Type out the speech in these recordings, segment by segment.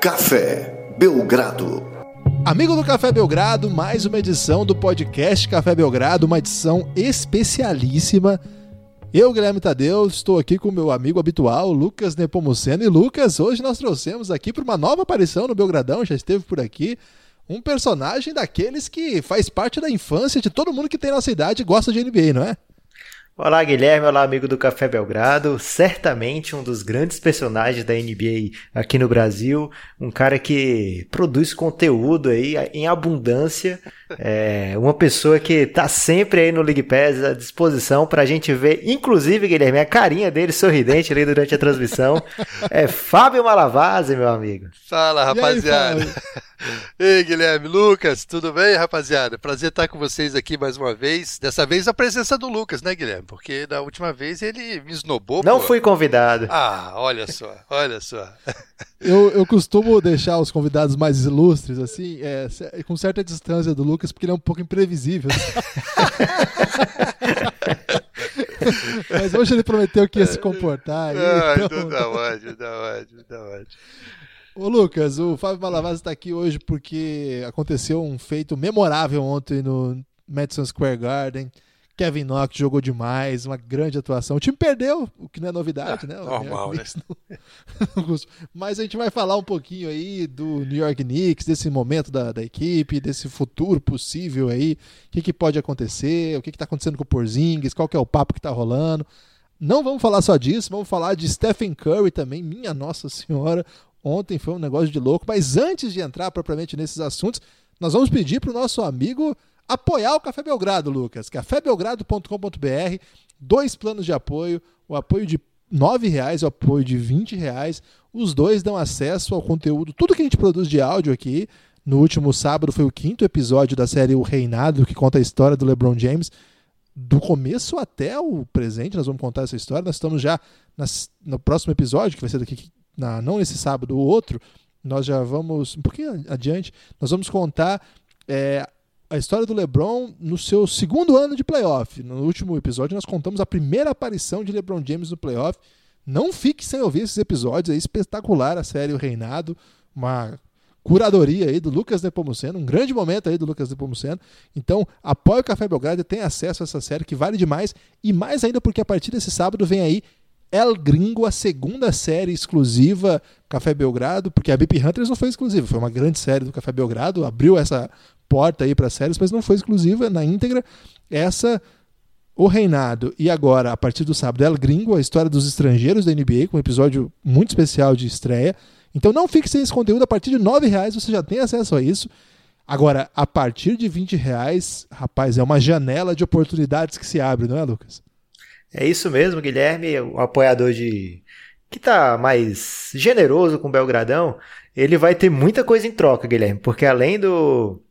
Café Belgrado. Amigo do Café Belgrado, mais uma edição do podcast Café Belgrado, uma edição especialíssima. Eu, Guilherme Tadeu, estou aqui com meu amigo habitual, Lucas Nepomuceno. E Lucas, hoje nós trouxemos aqui para uma nova aparição no Belgradão, já esteve por aqui, um personagem daqueles que faz parte da infância de todo mundo que tem nossa idade e gosta de NBA, não é? Olá, Guilherme. Olá, amigo do Café Belgrado. Certamente um dos grandes personagens da NBA aqui no Brasil. Um cara que produz conteúdo aí em abundância. É uma pessoa que tá sempre aí no League Pass à disposição pra gente ver. Inclusive, Guilherme, a carinha dele sorridente ali durante a transmissão. É Fábio Malavase, meu amigo. Fala, rapaziada. Aí, Ei, Guilherme, Lucas, tudo bem, rapaziada? Prazer estar com vocês aqui mais uma vez. Dessa vez a presença do Lucas, né, Guilherme? Porque da última vez ele me esnobou. Não pô. fui convidado. Ah, olha só, olha só. Eu, eu costumo deixar os convidados mais ilustres, assim, é, com certa distância do Lucas, porque ele é um pouco imprevisível. Mas hoje ele prometeu que ia se comportar. Ah, então... tá ótimo, tá ótimo, tá ótimo. Ô Lucas, o Fábio Malavaz está aqui hoje porque aconteceu um feito memorável ontem no Madison Square Garden. Kevin Knox jogou demais, uma grande atuação. O time perdeu, o que não é novidade, é, né? Normal, né? Mas a gente vai falar um pouquinho aí do New York Knicks, desse momento da, da equipe, desse futuro possível aí, o que, que pode acontecer, o que está acontecendo com o Porzingis, qual que é o papo que está rolando. Não vamos falar só disso, vamos falar de Stephen Curry também, minha Nossa Senhora, Ontem foi um negócio de louco, mas antes de entrar propriamente nesses assuntos, nós vamos pedir para o nosso amigo apoiar o Café Belgrado, Lucas. cafébelgrado.com.br, dois planos de apoio, o apoio de R$ reais o apoio de R$ reais. Os dois dão acesso ao conteúdo, tudo que a gente produz de áudio aqui. No último sábado foi o quinto episódio da série O Reinado, que conta a história do LeBron James. Do começo até o presente, nós vamos contar essa história. Nós estamos já nas, no próximo episódio, que vai ser daqui na, não nesse sábado, o outro, nós já vamos, um pouquinho adiante, nós vamos contar é, a história do LeBron no seu segundo ano de playoff. No último episódio, nós contamos a primeira aparição de LeBron James no playoff. Não fique sem ouvir esses episódios, é espetacular a série O Reinado, uma curadoria aí do Lucas Nepomuceno, um grande momento aí do Lucas Nepomuceno. Então, apoie o Café Belgrado e tenha acesso a essa série que vale demais, e mais ainda porque a partir desse sábado vem aí El Gringo, a segunda série exclusiva Café Belgrado, porque a BP Hunters não foi exclusiva, foi uma grande série do Café Belgrado, abriu essa porta aí para séries, mas não foi exclusiva na íntegra. Essa o Reinado e agora, a partir do sábado, El Gringo, a história dos estrangeiros da NBA, com um episódio muito especial de estreia. Então não fique sem esse conteúdo, a partir de R$ reais você já tem acesso a isso. Agora, a partir de 20 reais, rapaz, é uma janela de oportunidades que se abre, não é, Lucas? É isso mesmo, Guilherme, o apoiador de que tá mais generoso com o Belgradão, ele vai ter muita coisa em troca, Guilherme, porque além do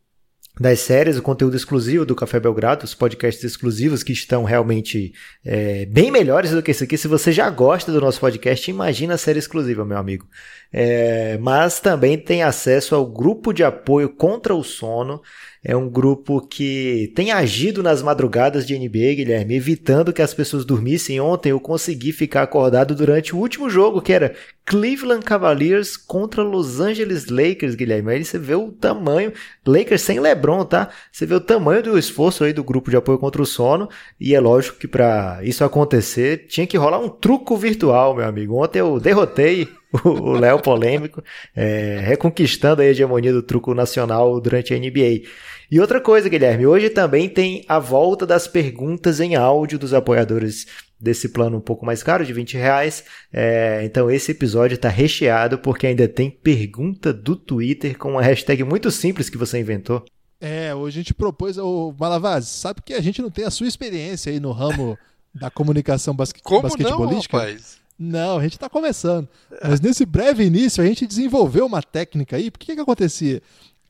das séries, o conteúdo exclusivo do Café Belgrado, os podcasts exclusivos que estão realmente é, bem melhores do que esse aqui. Se você já gosta do nosso podcast, imagina a série exclusiva, meu amigo. É, mas também tem acesso ao grupo de apoio contra o sono, é um grupo que tem agido nas madrugadas de NBA, Guilherme, evitando que as pessoas dormissem. Ontem eu consegui ficar acordado durante o último jogo, que era Cleveland Cavaliers contra Los Angeles Lakers, Guilherme. Aí você vê o tamanho, Lakers sem LeBron, tá? Você vê o tamanho do esforço aí do grupo de apoio contra o sono. E é lógico que para isso acontecer, tinha que rolar um truco virtual, meu amigo. Ontem eu derrotei o Léo polêmico, é, reconquistando a hegemonia do truco nacional durante a NBA. E outra coisa, Guilherme, hoje também tem a volta das perguntas em áudio dos apoiadores desse plano um pouco mais caro, de 20 reais. É, então esse episódio está recheado porque ainda tem pergunta do Twitter com uma hashtag muito simples que você inventou. É, hoje a gente propôs, o Malavaz, sabe que a gente não tem a sua experiência aí no ramo da comunicação basque Como basquetebolística? Não, rapaz? Não, a gente está começando. Mas nesse breve início a gente desenvolveu uma técnica aí. Porque que, que acontecia?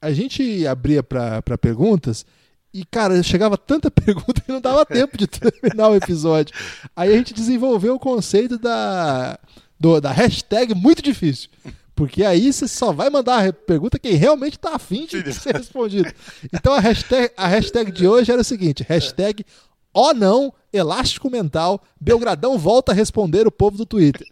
a gente abria para perguntas e, cara, chegava tanta pergunta que não dava tempo de terminar o episódio. Aí a gente desenvolveu o conceito da, do, da hashtag muito difícil. Porque aí você só vai mandar a pergunta quem realmente está afim de ser respondido. Então a hashtag, a hashtag de hoje era o seguinte: hashtag ou não elástico mental, Belgradão volta a responder o povo do Twitter.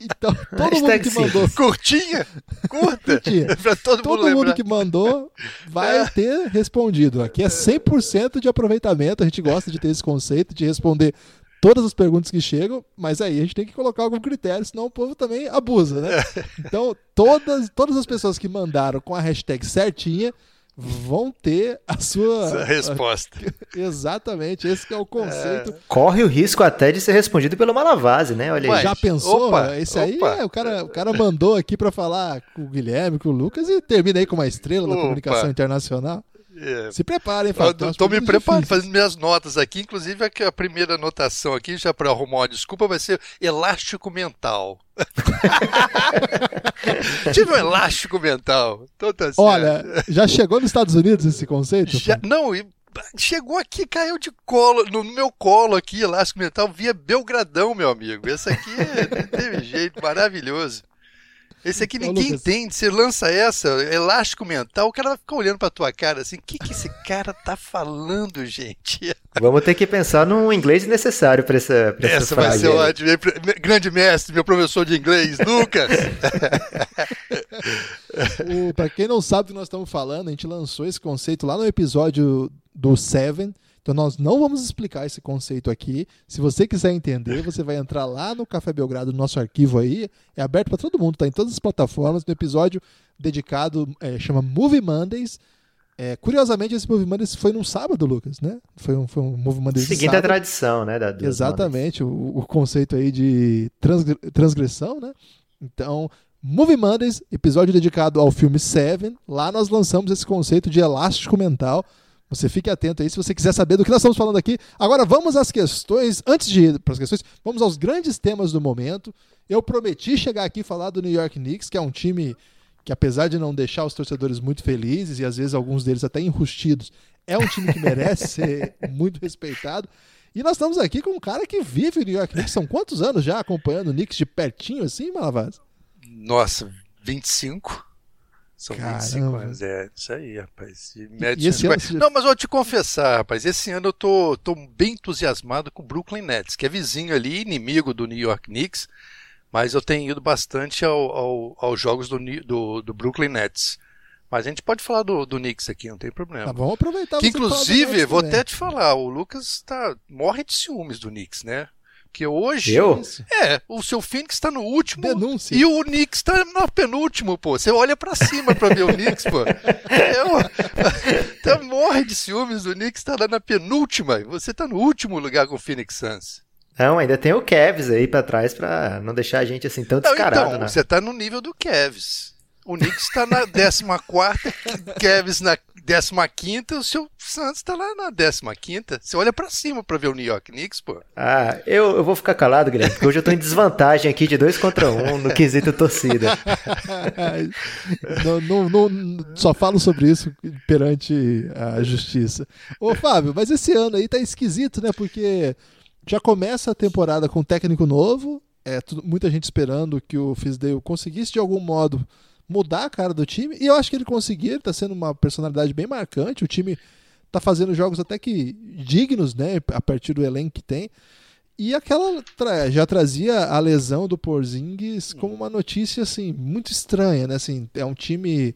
Então, todo mundo que mandou. Curtinha? Curta? Curtinha. pra todo, Todo mundo, mundo que mandou vai ter respondido. Aqui é 100% de aproveitamento. A gente gosta de ter esse conceito de responder todas as perguntas que chegam, mas aí a gente tem que colocar algum critério, senão o povo também abusa, né? Então, todas, todas as pessoas que mandaram com a hashtag certinha vão ter a sua Essa resposta. Exatamente, esse que é o conceito. Corre o risco até de ser respondido pelo Malavase, né? Olha aí. Já pensou? opa, esse aí, opa. é, o, cara, o cara mandou aqui pra falar com o Guilherme, com o Lucas e termina aí com uma estrela da Opa. comunicação internacional. É. Se preparem, Fábio. Estou me perguntas preparando, difíceis. fazendo minhas notas aqui. Inclusive, a primeira anotação aqui, já para arrumar uma desculpa, vai ser elástico mental. Tive um elástico mental. Então tá certo. Olha, já chegou nos Estados Unidos esse conceito? Já- não, e chegou aqui, caiu de colo, no meu colo aqui, elástico mental, via Belgradão, meu amigo. Esse aqui não teve jeito, maravilhoso. Esse aqui Ô, ninguém Lucas. entende. Você lança essa, elástico mental, o cara vai ficar olhando pra tua cara assim: o que, que esse cara tá falando, gente? Vamos ter que pensar num inglês necessário para essa, pra essa, Essa vai frase ser ótima. Grande mestre, meu professor de inglês, Lucas. O, pra quem não sabe do que nós estamos falando, a gente lançou esse conceito lá no episódio do Seven. Então nós não vamos explicar esse conceito aqui. Se você quiser entender, você vai entrar lá no Café Belgrado, no nosso arquivo aí. É aberto para todo mundo, tá em todas as plataformas. No episódio dedicado, é, chama Movie Mondays. É, curiosamente, esse Movie Mondays foi num sábado, Lucas, né? Foi um, foi um Movie Mondays de Seguindo a sábado. tradição, né? Da, Exatamente, o, o conceito aí de transgre- transgressão, né? Então, Movie Mondays, episódio dedicado ao filme Seven. Lá nós lançamos esse conceito de elástico mental. Você fique atento aí se você quiser saber do que nós estamos falando aqui. Agora vamos às questões. Antes de ir para as questões, vamos aos grandes temas do momento. Eu prometi chegar aqui e falar do New York Knicks, que é um time que, apesar de não deixar os torcedores muito felizes e às vezes alguns deles até enrustidos, é um time que merece ser muito respeitado. E nós estamos aqui com um cara que vive o New York Knicks. São quantos anos já acompanhando o Knicks de pertinho assim, Malavaz? Nossa, 25? São 25 Caramba. anos, é isso aí, rapaz. E e esse ano você- Não, mas eu vou te confessar, rapaz, esse ano eu tô, tô bem entusiasmado com o Brooklyn Nets, que é vizinho ali, inimigo do New York Knicks, mas eu tenho ido bastante ao- ao- aos jogos do, do, do Brooklyn Nets. Mas a gente pode falar do, do Knicks aqui, não tem problema. Tá, vamos aproveitar. Que inclusive, vou até te falar, o Lucas tá, morre de ciúmes do Knicks, né? Porque hoje. Eu? É, o seu Phoenix está no último. Denúncia. E o Knicks está no penúltimo, pô. Você olha pra cima pra ver o Knicks, pô. Eu, então morre de ciúmes, o Knicks tá lá na penúltima. e Você tá no último lugar com o Phoenix Suns. Não, ainda tem o Cavs aí pra trás pra não deixar a gente assim tão Não, descarado, então, né? você tá no nível do Cavs. O Knicks tá na 14, Cavs na 15, o seu Suns tá lá na 15. Você olha pra cima pra ver o New York Knicks, pô. Ah, eu, eu vou ficar calado, Guilherme, porque hoje eu tô em desvantagem aqui de dois contra um no quesito torcida. não, não- não- só falo sobre isso perante a justiça. Ô, Fábio, mas esse ano aí tá esquisito, né? Porque já começa a temporada com um técnico novo, é tudo- muita gente esperando que o Fisdale conseguisse de algum modo mudar a cara do time, e eu acho que ele conseguiu, ele tá sendo uma personalidade bem marcante, o time tá fazendo jogos até que dignos, né, a partir do elenco que tem. E aquela tra- já trazia a lesão do Porzingis como uma notícia assim muito estranha, né? Assim, é um time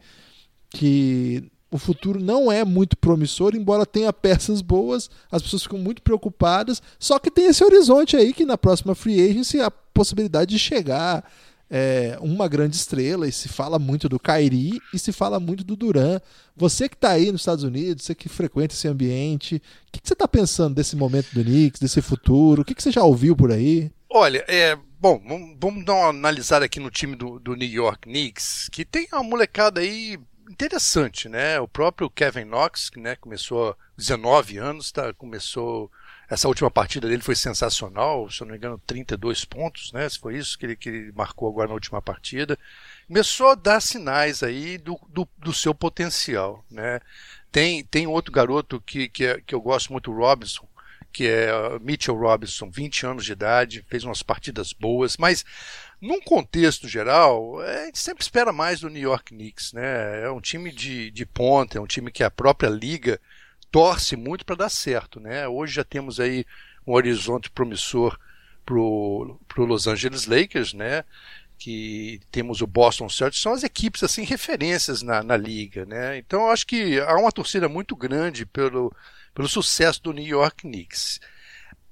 que o futuro não é muito promissor, embora tenha peças boas, as pessoas ficam muito preocupadas, só que tem esse horizonte aí que na próxima free agency a possibilidade de chegar é, uma grande estrela, e se fala muito do Kyrie e se fala muito do Duran. Você que está aí nos Estados Unidos, você que frequenta esse ambiente, o que, que você está pensando desse momento do Knicks, desse futuro? O que, que você já ouviu por aí? Olha, é. Bom, vamos, dar uma analisada aqui no time do, do New York Knicks, que tem uma molecada aí interessante, né? O próprio Kevin Knox, que né, começou há 19 anos, tá, começou. Essa última partida dele foi sensacional, se eu não me engano, 32 pontos, né? Se foi isso que ele, que ele marcou agora na última partida. Começou a dar sinais aí do, do, do seu potencial, né? Tem, tem outro garoto que, que, é- que eu gosto muito, o Robinson, que é uh, Mitchell Robinson, 20 anos de idade, fez umas partidas boas, mas num contexto geral, é, a gente sempre espera mais do New York Knicks, né? É um time de, de ponta, é um time que a própria liga torce muito para dar certo, né? Hoje já temos aí um horizonte promissor para o Los Angeles Lakers, né? que temos o Boston Celtics, são as equipes assim referências na, na liga, né? Então eu acho que há uma torcida muito grande pelo, pelo sucesso do New York Knicks.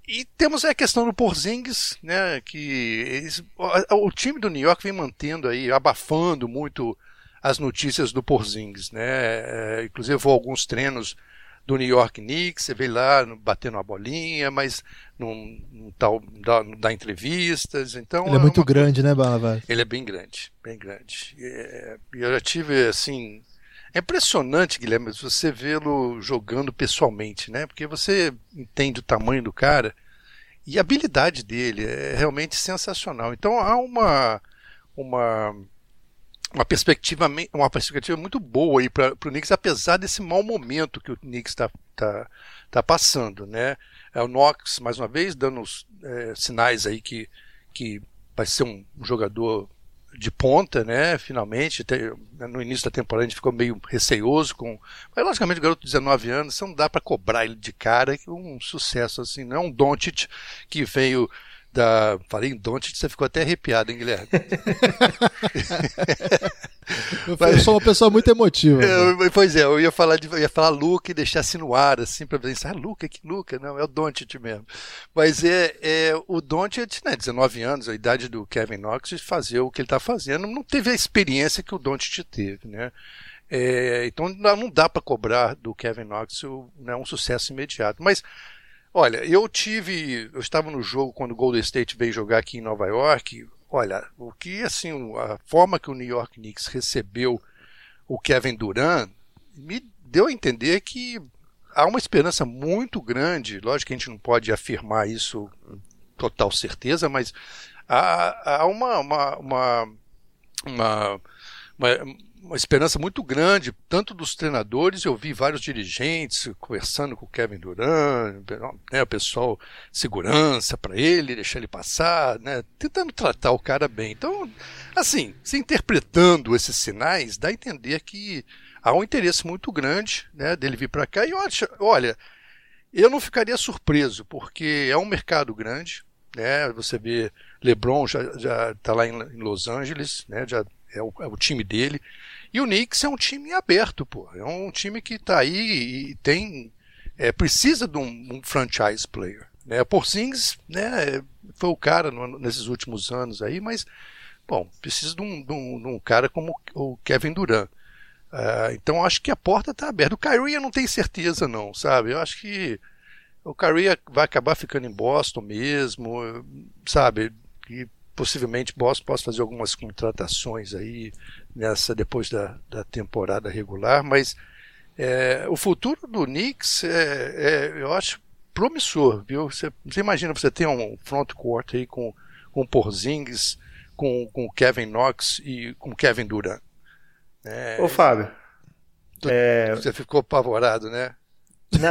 E temos a questão do Porzingis, né, que eles, o, o, time do New York vem mantendo aí, abafando muito as notícias do Porzingis, né? É, inclusive alguns treinos do New York Knicks, você vê lá batendo uma bolinha, mas não, não, tá, dá, não dá entrevistas. Então ele é, é muito uma... grande, né, Bala? Ele é bem grande, bem grande. É, eu já tive assim. É impressionante, Guilherme, você vê-lo jogando pessoalmente, né? Porque você entende o tamanho do cara e a habilidade dele é realmente sensacional. Então há uma uma uma perspectiva, uma perspectiva muito boa aí para o Knicks, apesar desse mau momento que o Knicks está tá, tá passando, né? É o Knox, mais uma vez, dando é, sinais aí que, que vai ser um, jogador de ponta, né? Finalmente, no início da temporada a gente ficou meio receioso com, mas logicamente o garoto de 19 anos, você não dá para cobrar ele de cara, que um sucesso assim, não é um Doncic que veio da. Falei em Don't, você ficou até arrepiado, hein, Guilherme? eu sou uma pessoa muito emotiva. Eu, pois é, eu ia falar de, eu ia falar Luca e deixar assim no ar, assim, para pensar, ah, Luca, que Luca? Não, é o Doncic mesmo. Mas é, é o Doncic, né, 19 anos, a idade do Kevin Knox, fazer o que ele está fazendo, não teve a experiência que o Doncic teve, né? É, então não dá para cobrar do Kevin Knox né, um sucesso imediato. Mas Olha, eu tive. Eu estava no jogo quando o Golden State veio jogar aqui em Nova York. Olha, o que assim, a forma que o New York Knicks recebeu o Kevin Durant me deu a entender que há uma esperança muito grande. Lógico que a gente não pode afirmar isso com total certeza, mas há, há uma, uma, uma, uma, uma uma esperança muito grande, tanto dos treinadores, eu vi vários dirigentes conversando com o Kevin Durant, né, o pessoal segurança para ele, deixar ele passar, né, tentando tratar o cara bem. Então, assim, se interpretando esses sinais, dá a entender que há um interesse muito grande né, dele vir para cá. E olha, eu não ficaria surpreso, porque é um mercado grande, né, você vê LeBron já está lá em, em Los Angeles, né, já é o, é o, time dele. E o Knicks é um time aberto, pô. É um time que está aí e tem. É, precisa de um, um, franchise player. Né? Porzingis né, foi o cara no, nesses últimos anos aí, mas, bom, precisa de um, de um, de um cara como o Kevin Durant. Uh, então acho que a porta está aberta. O Kyrie eu não tenho certeza, não, sabe? Eu acho que o Kyrie vai acabar ficando em Boston mesmo, sabe? E possivelmente Boston possa fazer algumas contratações aí nessa depois da, da temporada regular, mas é, o futuro do Knicks é, é, eu acho promissor, viu? Você, você, imagina você ter um front court aí com com Porzingis, com com Kevin Knox e com Kevin Durant. É, Ô Fábio, tu, é... você ficou apavorado, né? Não,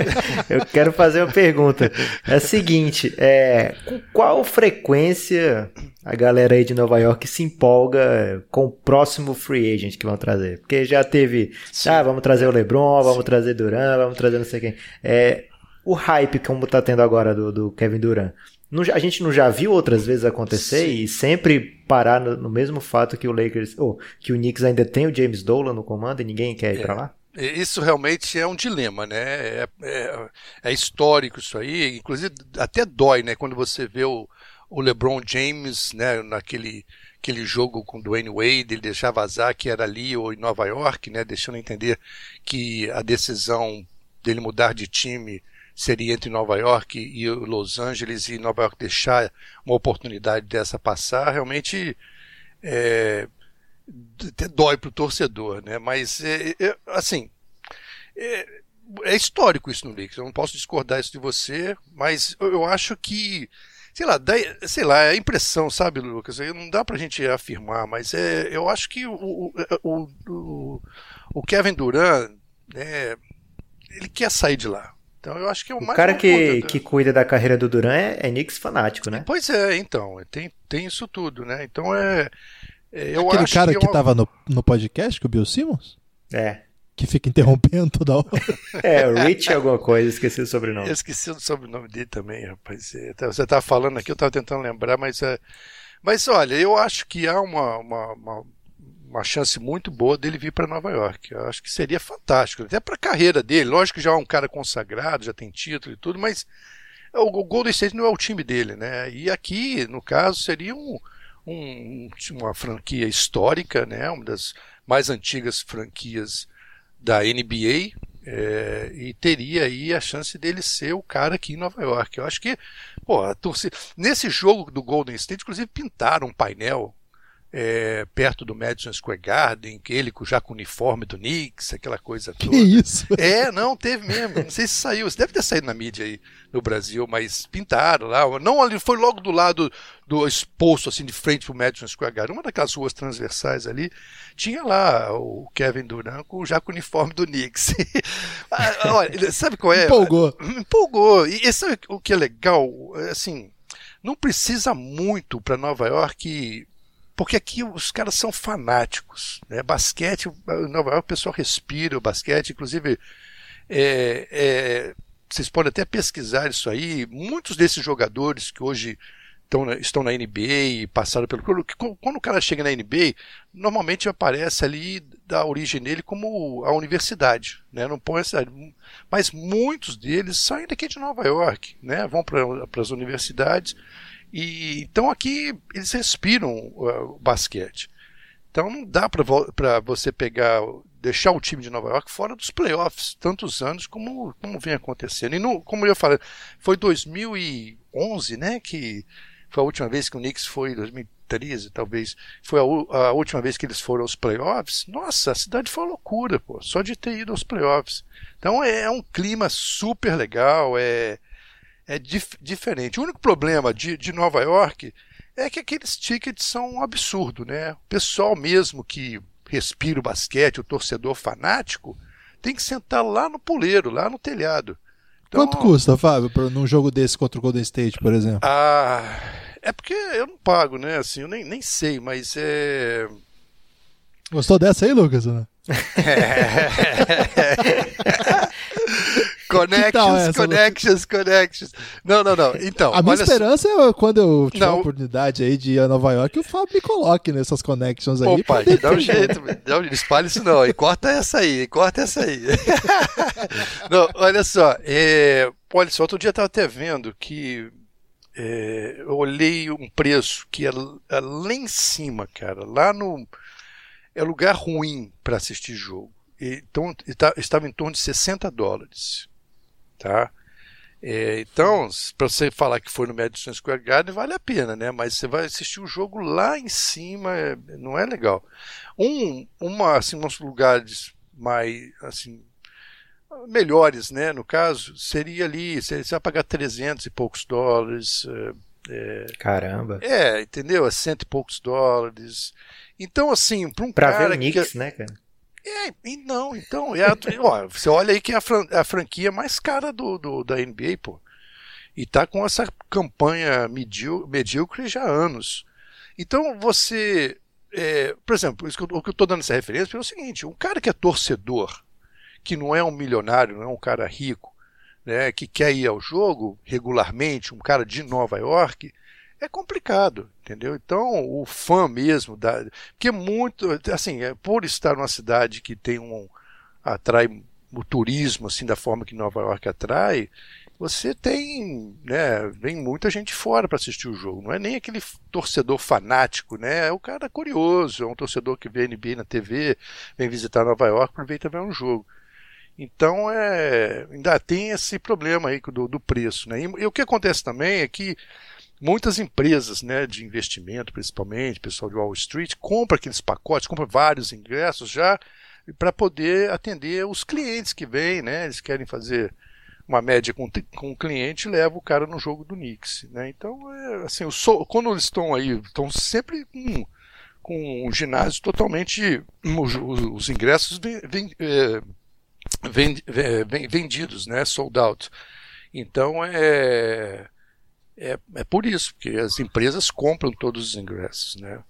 eu quero fazer uma pergunta. É a seguinte, é, com qual frequência a galera aí de Nova York se empolga com o próximo free agent que vão trazer? Porque já teve, Sim. ah, vamos trazer o LeBron, vamos Sim. trazer Duran, vamos trazer não sei quem. É, o hype como tá tendo agora do, do Kevin Durant. A gente não já viu outras vezes acontecer Sim. e sempre parar no, no, mesmo fato que o Lakers, ou que o Knicks ainda tem o James Dolan no comando e ninguém quer ir é. para lá? Isso realmente é um dilema, né? É, é, é, histórico isso aí, inclusive até dói, né? Quando você vê o, o LeBron James, né? Naquele aquele jogo com Dwayne Wade, ele deixar vazar que era ali ou em Nova York, né? Deixando entender que a decisão dele mudar de time seria entre Nova York e Los Angeles e Nova York deixar uma oportunidade dessa passar, realmente é, até dói pro torcedor, né? Mas, é, é, assim, é, é, histórico isso no Knicks. Eu não posso discordar isso de você, mas eu, eu acho que, sei lá, dá, sei lá, é a impressão, sabe, Lucas? Não dá pra gente afirmar, mas é, eu acho que o, o, o, o Kevin Durant, né, ele quer sair de lá. Então eu acho que é o, o mais. O cara que, que cuida da carreira do Duran é, é Knicks fanático, né? Pois é, então. Tem, tem isso tudo, né? Então é. É, eu Aquele cara que, é que uma... tava no, no podcast com o Bill Simmons? É. que fica interrompendo toda hora. É, Rich alguma coisa, esqueci o sobrenome. Eu esqueci o sobrenome dele também, rapaz. É, tá- Você estava falando aqui, eu estava tentando lembrar, mas é. Mas olha, eu acho que há uma, uma, uma, uma chance muito boa dele vir para Nova York. Eu acho que seria fantástico, até para a carreira dele. Lógico que já é um cara consagrado, já tem título e tudo, mas o, o Golden State não é o time dele, né? E aqui, no caso, seria um, um- uma franquia histórica, né? Uma das mais antigas franquias da NBA. é, e teria aí a chance dele ser o cara aqui em Nova York. Eu acho que, pô, a torcida. Nesse jogo do Golden State, inclusive, pintaram um painel é, perto do Madison Square Garden, que ele já com o uniforme do Knicks, aquela coisa toda. Que isso? É, não, teve mesmo. Não sei se saiu. Isso deve ter saído na mídia aí no Brasil, mas pintaram lá. Não ali, foi logo do lado do exposto, assim, de frente pro Madison Square Garden. Uma daquelas ruas transversais ali. Tinha lá o Kevin Durant com, já com o uniforme do Knicks. Ah, Olha, sabe qual é? Empolgou. Empolgou. E, e sabe o que é legal? Assim, não precisa muito para Nova York porque aqui os caras são fanáticos. Né? Basquete, Nova York o pessoal respira o basquete, inclusive é, é, vocês podem até pesquisar isso aí. Muitos desses jogadores que hoje estão na, estão na NBA e passaram pelo. Quando o cara chega na NBA, normalmente aparece ali da origem dele como a universidade, né? Não põe. Mas muitos deles saem daqui de Nova York, né? Vão para as universidades. E então aqui eles respiram o basquete. Então não dá para você pegar, deixar o time de Nova York fora dos playoffs tantos anos como, como vem acontecendo. E no, como eu falei, foi 2011, né, que foi a última vez que o Knicks foi, 2013 talvez, foi a, a última vez que eles foram aos playoffs. Nossa, a cidade foi uma loucura, pô, só de ter ido aos playoffs. Então é, é um clima super legal, é, é dif diferente. O único problema de, de Nova York é que aqueles tickets são um absurdo, né? O pessoal mesmo que respira o basquete, o torcedor fanático, tem que sentar lá no puleiro, lá no telhado. Então, Quanto custa, Fábio, num jogo desse contra o Golden State, por exemplo? Ah, é porque eu não pago, né? Assim, eu nem, nem sei, mas é. Gostou dessa aí, Lucas? Né? Connections, connections, connections. Não, não, não. Então, a minha esperança só... é quando eu tiver não. a oportunidade aí de ir a Nova York, o Fábio me coloque nessas connections aí. Pai, dá um jeito, não espalhe isso não, e corta essa aí, corta essa aí. não, olha só, é, olha só, outro dia eu estava até vendo que é, eu olhei um preço que é, é lá em cima, cara, lá no é lugar ruim para assistir jogo. Então estava em torno de 60 dólares. Tá? É, então, para você falar que foi no Madison Square Garden, vale a pena, né? Mas você vai assistir o jogo lá em cima, é, não é legal. Um, uma, assim, uns lugares mais, assim, melhores, né? No caso, seria ali, você vai pagar 300 e poucos dólares. É, Caramba. É, entendeu? É cento e poucos dólares. Então, assim, para um pra cara ver o Knicks, que... né, cara? É, e não, então, é ó, você olha aí que é a, fran, a franquia mais cara do, do, da NBA, pô. E tá com essa campanha medíocre, já há anos. Então você. É, por exemplo, isso que eu, o que eu estou dando essa referência é o seguinte: um cara que é torcedor, que não é um milionário, não é um cara rico, né, que quer ir ao jogo regularmente, um cara de Nova York, é complicado, entendeu? Então, o fã mesmo, da, porque muito, assim, é, por estar numa cidade que tem um, atrai o turismo, assim, da forma que Nova York atrai, você tem, né, vem muita gente fora para assistir o jogo, não é nem aquele torcedor fanático, né, é o cara curioso, é um torcedor que vê NBA na TV, vem visitar Nova York, aproveita ver um jogo. Então, é, ainda tem esse problema aí do, do preço, né, e, e o que acontece também é que muitas empresas né, de investimento, principalmente, pessoal de Wall Street, compra aqueles pacotes, compra vários ingressos já para poder atender os clientes que vêm, né? Eles querem fazer uma média com, com o cliente e leva o cara no jogo do Knicks, né? Então, é, assim, o, quando eles estão aí, estão sempre com, com um ginásio totalmente, os, os ingressos vem, vem, é, vem, vem, vendidos, né? Sold out. Então, é é, é por isso, porque as empresas compram todos os ingressos, né?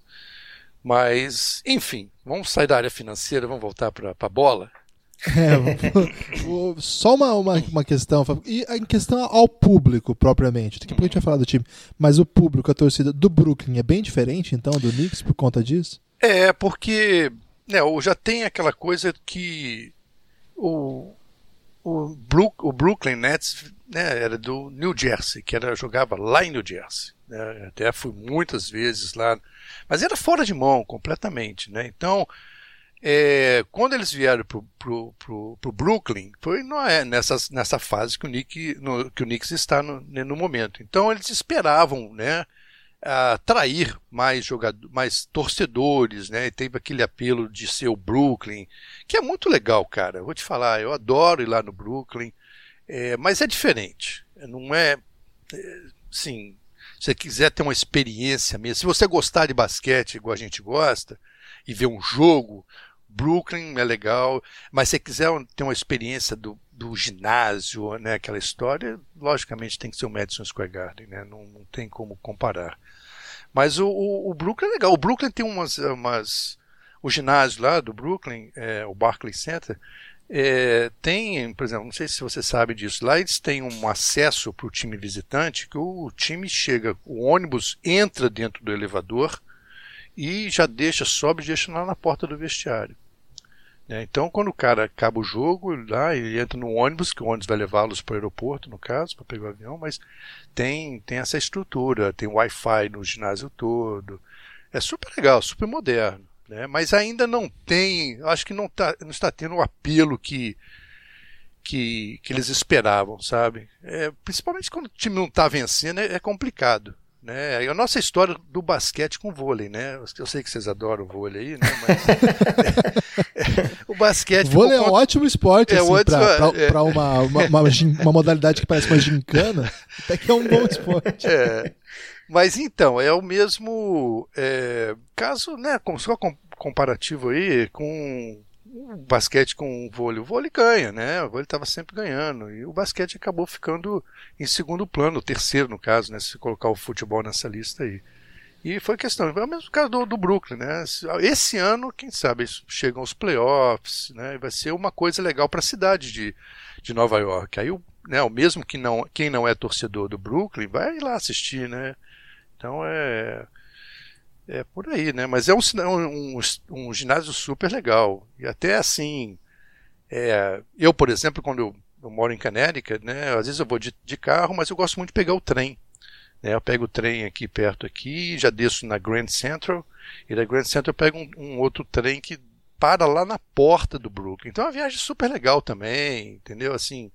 Mas, enfim, vamos sair da área financeira, vamos voltar para a bola. É, só uma, uma, uma questão, e em questão ao público propriamente, daqui a pouco a gente vai falar do time, mas o público, a torcida do Brooklyn é bem diferente então do Knicks por conta disso? É, porque né, já tem aquela coisa que o, o, o Brooklyn Nets né, era do New Jersey, que era, jogava lá em New Jersey. né, até fui muitas vezes lá, mas era fora de mão completamente. Né, então, é, quando eles vieram pro, pro, pro, pro Brooklyn, foi é, nessa, nessa fase que o, que o Knicks está no, né, no momento. Então eles esperavam né, atrair mais jogadores, mais torcedores, né? E teve aquele apelo de ser o Brooklyn, que é muito legal, cara. Vou te falar, eu adoro ir lá no Brooklyn, é, mas é diferente. Não é, é sim. Se você quiser ter uma experiência mesmo, se você gostar de basquete igual a gente gosta e ver um jogo, Brooklyn é legal, mas se quiser ter uma experiência do, do ginásio, né, aquela história, logicamente tem que ser o Madison Square Garden, né, não, não tem como comparar. Mas o, o, o, Brooklyn é legal. O Brooklyn tem umas. umas o ginásio lá do Brooklyn, é, o Barclays Center, é, tem, por exemplo, não sei se você sabe disso, lá eles têm um acesso para o time visitante que o time chega, o ônibus entra dentro do elevador e já deixa, sobe e deixa lá na porta do vestiário. É, então, quando o cara acaba o jogo, lá ele entra no ônibus, que o ônibus vai levá-los para o aeroporto, no caso, para pegar o avião, mas tem, tem essa estrutura, tem Wi-Fi no ginásio todo. É super legal, super moderno. Né? Mas ainda não tem, acho que não, tá, não está tendo o apelo que, que, que eles esperavam, sabe? É, principalmente quando o time não está vencendo, é, é complicado. Né? A nossa história do basquete com vôlei, né? Eu sei que vocês adoram vôlei aí, né? Mas o basquete. O vôlei é um ótimo esporte, É assim, pra, pra- é. uma, uma, uma uma modalidade que parece uma gincana, até que é um bom esporte. É. Mas então, é o mesmo é, caso, né? com- Só com- comparativo aí com o basquete com o vôlei. O vôlei ganha, né? O vôlei estava sempre ganhando. E o basquete acabou ficando em segundo plano, terceiro no caso, né? Se colocar o futebol nessa lista aí. E foi questão, é o mesmo caso do, do Brooklyn, né? Esse ano, quem sabe, chegam os playoffs, né? Vai ser uma coisa legal para a cidade de, de Nova York. Aí, o, né, o mesmo que não, quem não é torcedor do Brooklyn vai lá assistir, né? Então é é por aí, né? Mas é um, sina- um, um, ginásio super legal e até assim, é, eu por exemplo, quando eu, eu moro em Connecticut, né? Às vezes eu vou de, de carro, mas eu gosto muito de pegar o trem. Né? Eu pego o trem aqui perto aqui, já desço na Grand Central e da Grand Central eu pego um, um outro trem que para lá na porta do Brooklyn. Então é uma viagem super legal também, entendeu? Assim,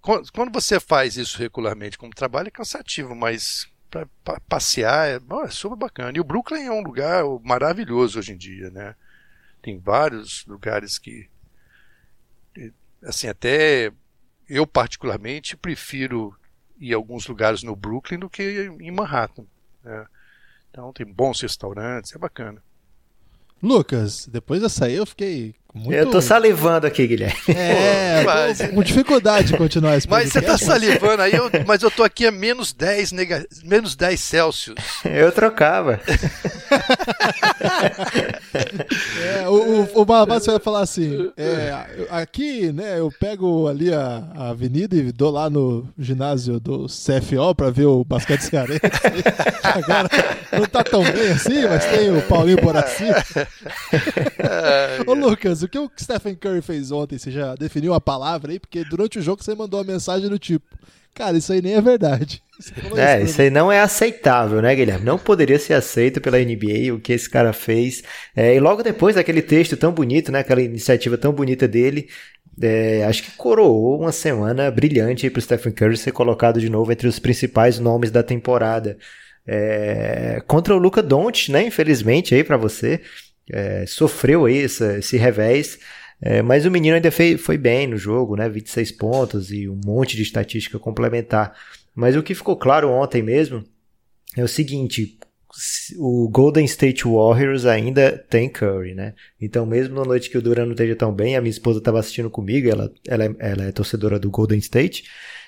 quando você faz isso regularmente como trabalho é cansativo, mas para passear é, é super bacana. E o Brooklyn é um lugar maravilhoso hoje em dia, né? Tem vários lugares que, assim, até eu particularmente prefiro ir a alguns lugares no Brooklyn do que em Manhattan. né? Então tem bons restaurantes, é bacana. Lucas, depois dessa aí eu fiquei muito... Eu tô salivando aqui, Guilherme. É, mas- com dificuldade de continuar esse Mas você tá podcast. salivando aí, eu- mas eu tô aqui a menos 10, nega, menos 10 Celsius. Eu trocava. É, o, o, o Barbados vai falar assim: é, aqui, né, eu pego ali a, a avenida e dou lá no ginásio do CFO pra ver o basquete cearense. Agora não tá tão bem assim, mas tem o Paulinho Boraci. Ô Lucas, o que o Stephen Curry fez ontem? Você já definiu a palavra aí? Porque durante o jogo você mandou uma mensagem do tipo: Cara, isso aí nem é verdade. É, isso mim. aí não é aceitável, né, Guilherme? Não poderia ser aceito pela NBA o que esse cara fez. É, e logo depois daquele texto tão bonito, né, aquela iniciativa tão bonita dele, é, acho que coroou uma semana brilhante para o Stephen Curry ser colocado de novo entre os principais nomes da temporada. É, contra o Luca Doncic, né, infelizmente aí para você, é, sofreu aí essa- esse revés. É, mas o menino ainda fei- foi bem no jogo, né? 26 pontos e um monte de estatística complementar. Mas o que ficou claro ontem mesmo é o seguinte: se- o Golden State Warriors ainda tem Curry, né? Então, mesmo na noite que o Duran não esteja tão bem, a minha esposa estava assistindo comigo, ela, ela, é, ela é torcedora do Golden State.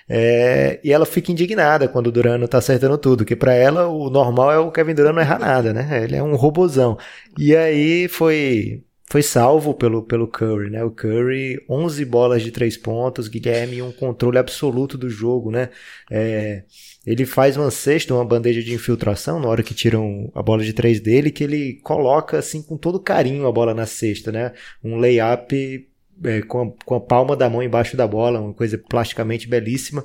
É, e ela fica indignada quando o Duran não tá acertando tudo, porque para ela o normal é o Kevin Durant não errar nada, né? Ele é um robozão. E aí foi foi salvo pelo, pelo Curry, né? O Curry, 11 bolas de três pontos, Guilherme, um controle absoluto do jogo, né? É, ele faz uma cesta, uma bandeja de infiltração na hora que tiram a bola de três dele, que ele coloca assim com todo carinho a bola na cesta, né? Um layup é, com, a, com a palma da mão embaixo da bola, uma coisa plasticamente belíssima.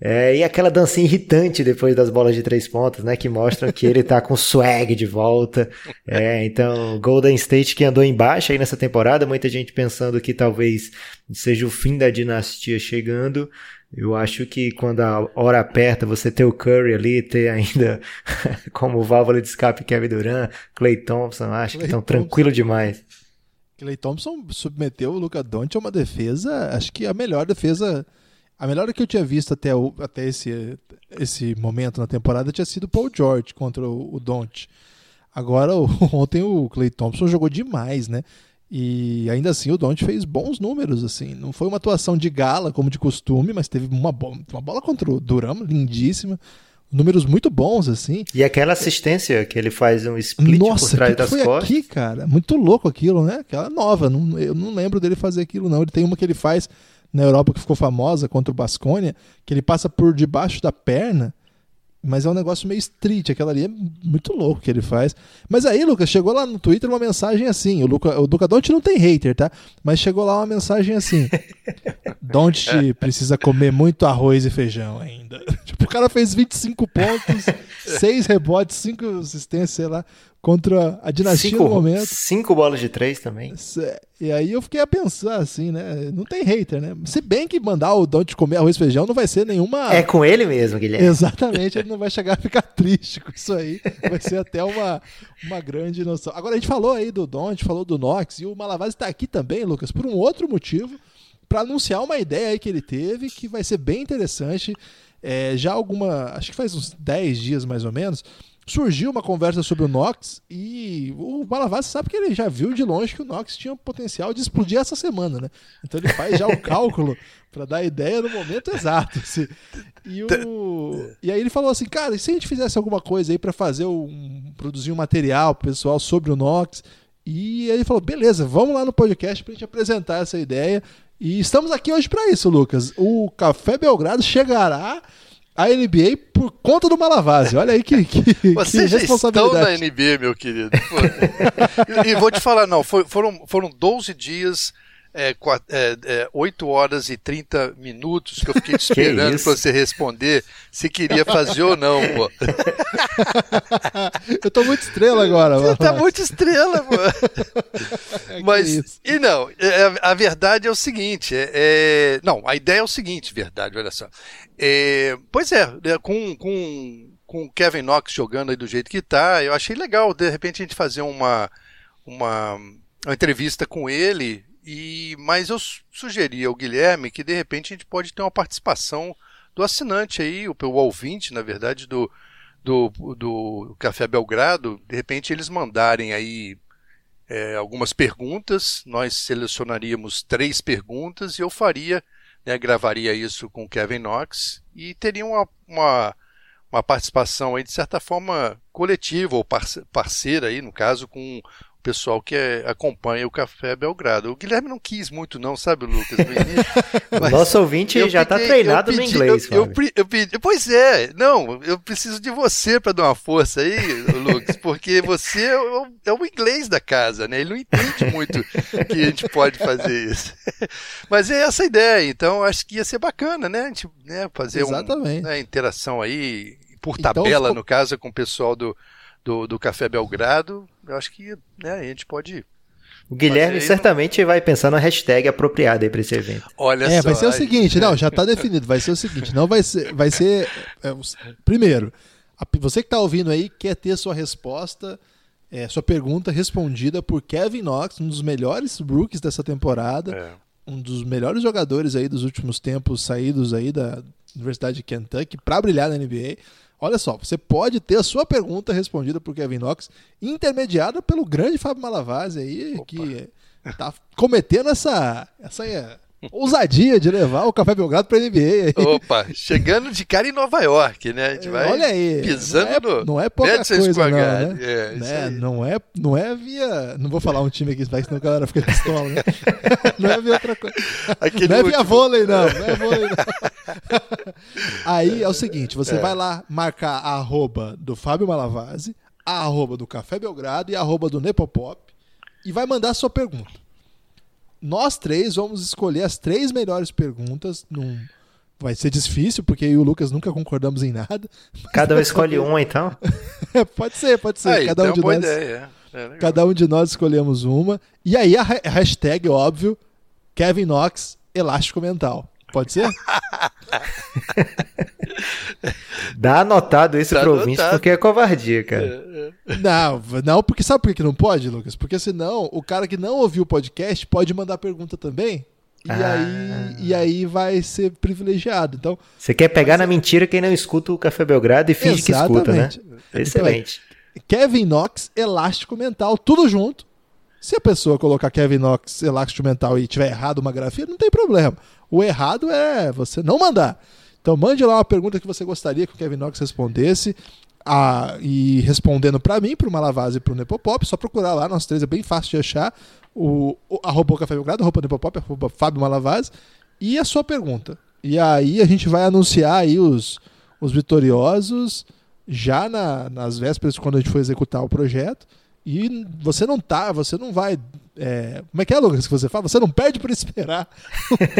É, e aquela dancinha irritante depois das bolas de três pontos, né? Que mostram que ele tá com swag de volta. É, então, Golden State que andou embaixo aí nessa temporada, muita gente pensando que talvez seja o fim da dinastia chegando. Eu acho que quando a hora aperta, você ter o Curry ali, ter ainda como válvula de escape Kevin Durant, Clay Thompson, acho Clay que estão tranquilo demais. Clay Thompson submeteu o Luca Doncic a uma defesa, acho que a melhor defesa a melhor que eu tinha visto até, o, até esse, esse momento na temporada tinha sido Paul George contra o, o Don't. Agora, o, ontem o Clay Thompson jogou demais, né? E ainda assim o Don't fez bons números, assim. Não foi uma atuação de gala, como de costume, mas teve uma, bola, uma bola contra o Durham, lindíssima. Números muito bons, assim. E aquela assistência que ele faz um split Nossa, por trás que das foi costas. aqui, cara? Muito louco aquilo, né? Aquela nova. Não, eu não lembro dele fazer aquilo, não. Ele tem uma que ele faz na Europa que ficou famosa contra o Basconia, que ele passa por debaixo da perna, mas é um negócio meio street, aquela ali é muito louco que ele faz. Mas aí, Lucas, chegou lá no Twitter uma mensagem assim, o Luca, o Don't não tem hater, tá? Mas chegou lá uma mensagem assim: Don't precisa comer muito arroz e feijão ainda. O cara fez 25 pontos, 6 rebotes, 5 assistências, sei lá contra a dinastia cinco, no momento. Cinco bolas de três também. E aí eu fiquei a pensar assim, né? Não tem hater, né? Se bem que mandar o Don't comer arroz e feijão não vai ser nenhuma. É com ele mesmo, Guilherme. Exatamente, ele não vai chegar a ficar triste com isso aí. Vai ser até uma, uma grande noção. Agora a gente falou aí do Don't, falou do Nox, e o Malavaz está aqui também, Lucas, por um outro motivo, para anunciar uma ideia aí que ele teve que vai ser bem interessante. É, já alguma. Acho que faz uns 10 dias mais ou menos surgiu uma conversa sobre o Nox e o Malavasi sabe que ele já viu de longe que o Nox tinha o potencial de explodir essa semana, né? Então ele faz já o cálculo para dar ideia no momento exato. Assim. E, o... e aí ele falou assim, cara, e se a gente fizesse alguma coisa aí para fazer um produzir um material pro pessoal sobre o Nox? E aí ele falou, beleza, vamos lá no podcast pra gente apresentar essa ideia. E estamos aqui hoje para isso, Lucas. O Café Belgrado chegará a NBA por conta do Malavase. Olha aí que, que, Vocês que responsabilidade. estão na NBA, meu querido. e, e, vou te falar, não, foram, foram 12 dias é, é, é, 8 horas e 30 minutos que eu fiquei esperando para você responder se queria fazer ou não, pô. eu tô muito estrela agora, Você tá muito estrela, pô. É Mas, e não, é, a verdade é o seguinte, é, é, não, a ideia é o seguinte, verdade, olha só. É, pois é, com, com, com o Kevin Knox jogando aí do jeito que tá, eu achei legal, de repente, a gente fazer uma, uma, uma entrevista com ele e, mas eu sugeri ao Guilherme que de repente a gente pode ter uma participação do assinante aí, o, o ouvinte, na verdade, do, do, do Café Belgrado, de repente eles mandarem aí é, algumas perguntas, nós selecionaríamos três perguntas e eu faria, né, gravaria isso com o Kevin Knox e teria uma, uma, uma participação aí de certa forma coletiva ou parceira aí, no caso, com pessoal que é, acompanha o Café Belgrado. O Guilherme não quis muito, não, sabe, Lucas? o nosso ouvinte já está treinado pedi, no inglês. Eu, eu, eu, pedi, pois é, não, eu preciso de você para dar uma força aí, Lucas, porque você é o, é o, inglês da casa, né? Ele não entende muito que a gente pode fazer isso. Mas é essa a ideia, então acho que ia ser bacana, né? A gente né, fazer uma né, interação aí, por então, tabela, então, no caso, com o pessoal do do, do Café Belgrado, eu acho que né, a gente pode. O Guilherme certamente vai pensar na hashtag apropriada aí para esse evento. Olha é, só. vai ser o seguinte, não, já está definido, vai ser o seguinte, não vai ser, vai ser é, primeiro, a, você que está ouvindo aí quer ter sua resposta, é, sua pergunta respondida por Kevin Knox, um dos melhores rookies dessa temporada, é. um dos melhores jogadores aí dos últimos tempos saídos aí da Universidade de Kentucky para brilhar na NBA. Olha só, você pode ter a sua pergunta respondida por Kevin Knox, intermediada pelo grande Fábio Malavase aí, Opa. que tá cometendo essa, essa ousadia de levar o Café Belgrado pra NBA. Opa, chegando de cara em Nova York, né? A gente vai Olha aí. pisando não é, não é pouca Madison coisa, Square não, né? É, Né? aí. Não, é, não é via. Não vou falar um time aqui, senão a galera fica pistola, né? Não é via outra coisa. Aquele não é via último- vôlei, não. Não é vôlei, não. Aí é o seguinte: você vai lá marcar a arroba do Fábio Malavase, a arroba do Café Belgrado e a arroba do Nepopop e vai mandar a sua pergunta. Nós três vamos escolher as três melhores perguntas. Num... Vai ser difícil, porque eu e o Lucas nunca concordamos em nada. Cada um escolhe um, então. pode ser, pode ser. Aí, cada um tem de nós. ideia. É, é. Cada um de nós escolhemos uma. E aí a ha- hashtag, óbvio, Kevin Knox, elástico mental. Pode ser? Dá anotado isso Tá pro ouvinte, porque é covardia, cara. não, não, porque sabe por que não pode, Lucas? Porque senão o cara que não ouviu o podcast pode mandar pergunta também. E, Ah. aí, e aí vai ser privilegiado. Então, Você quer pegar na mentira quem não escuta o Café Belgrado e finge que escuta, né? Exatamente. Excelente. Kevin Knox, elástico mental, tudo junto. Se a pessoa colocar Kevin Knox, elástico mental e tiver errado uma grafia, não tem problema. O errado é você não mandar. Então mande lá uma pergunta que você gostaria que o Kevin Knox respondesse. Ah, e respondendo pra mim, pro Malavase e pro Nepopop, só procurar lá, nós três é bem fácil de achar. O, o arroba o Café Belgrado, arroba Nepopop, arroba Fábio Malavase. E a sua pergunta. E aí a gente vai anunciar aí os, os vitoriosos já na- nas vésperas quando a gente for executar o projeto. E você não tá, você não vai. é, como é que é, Lucas, que você fala? Você não perde por esperar.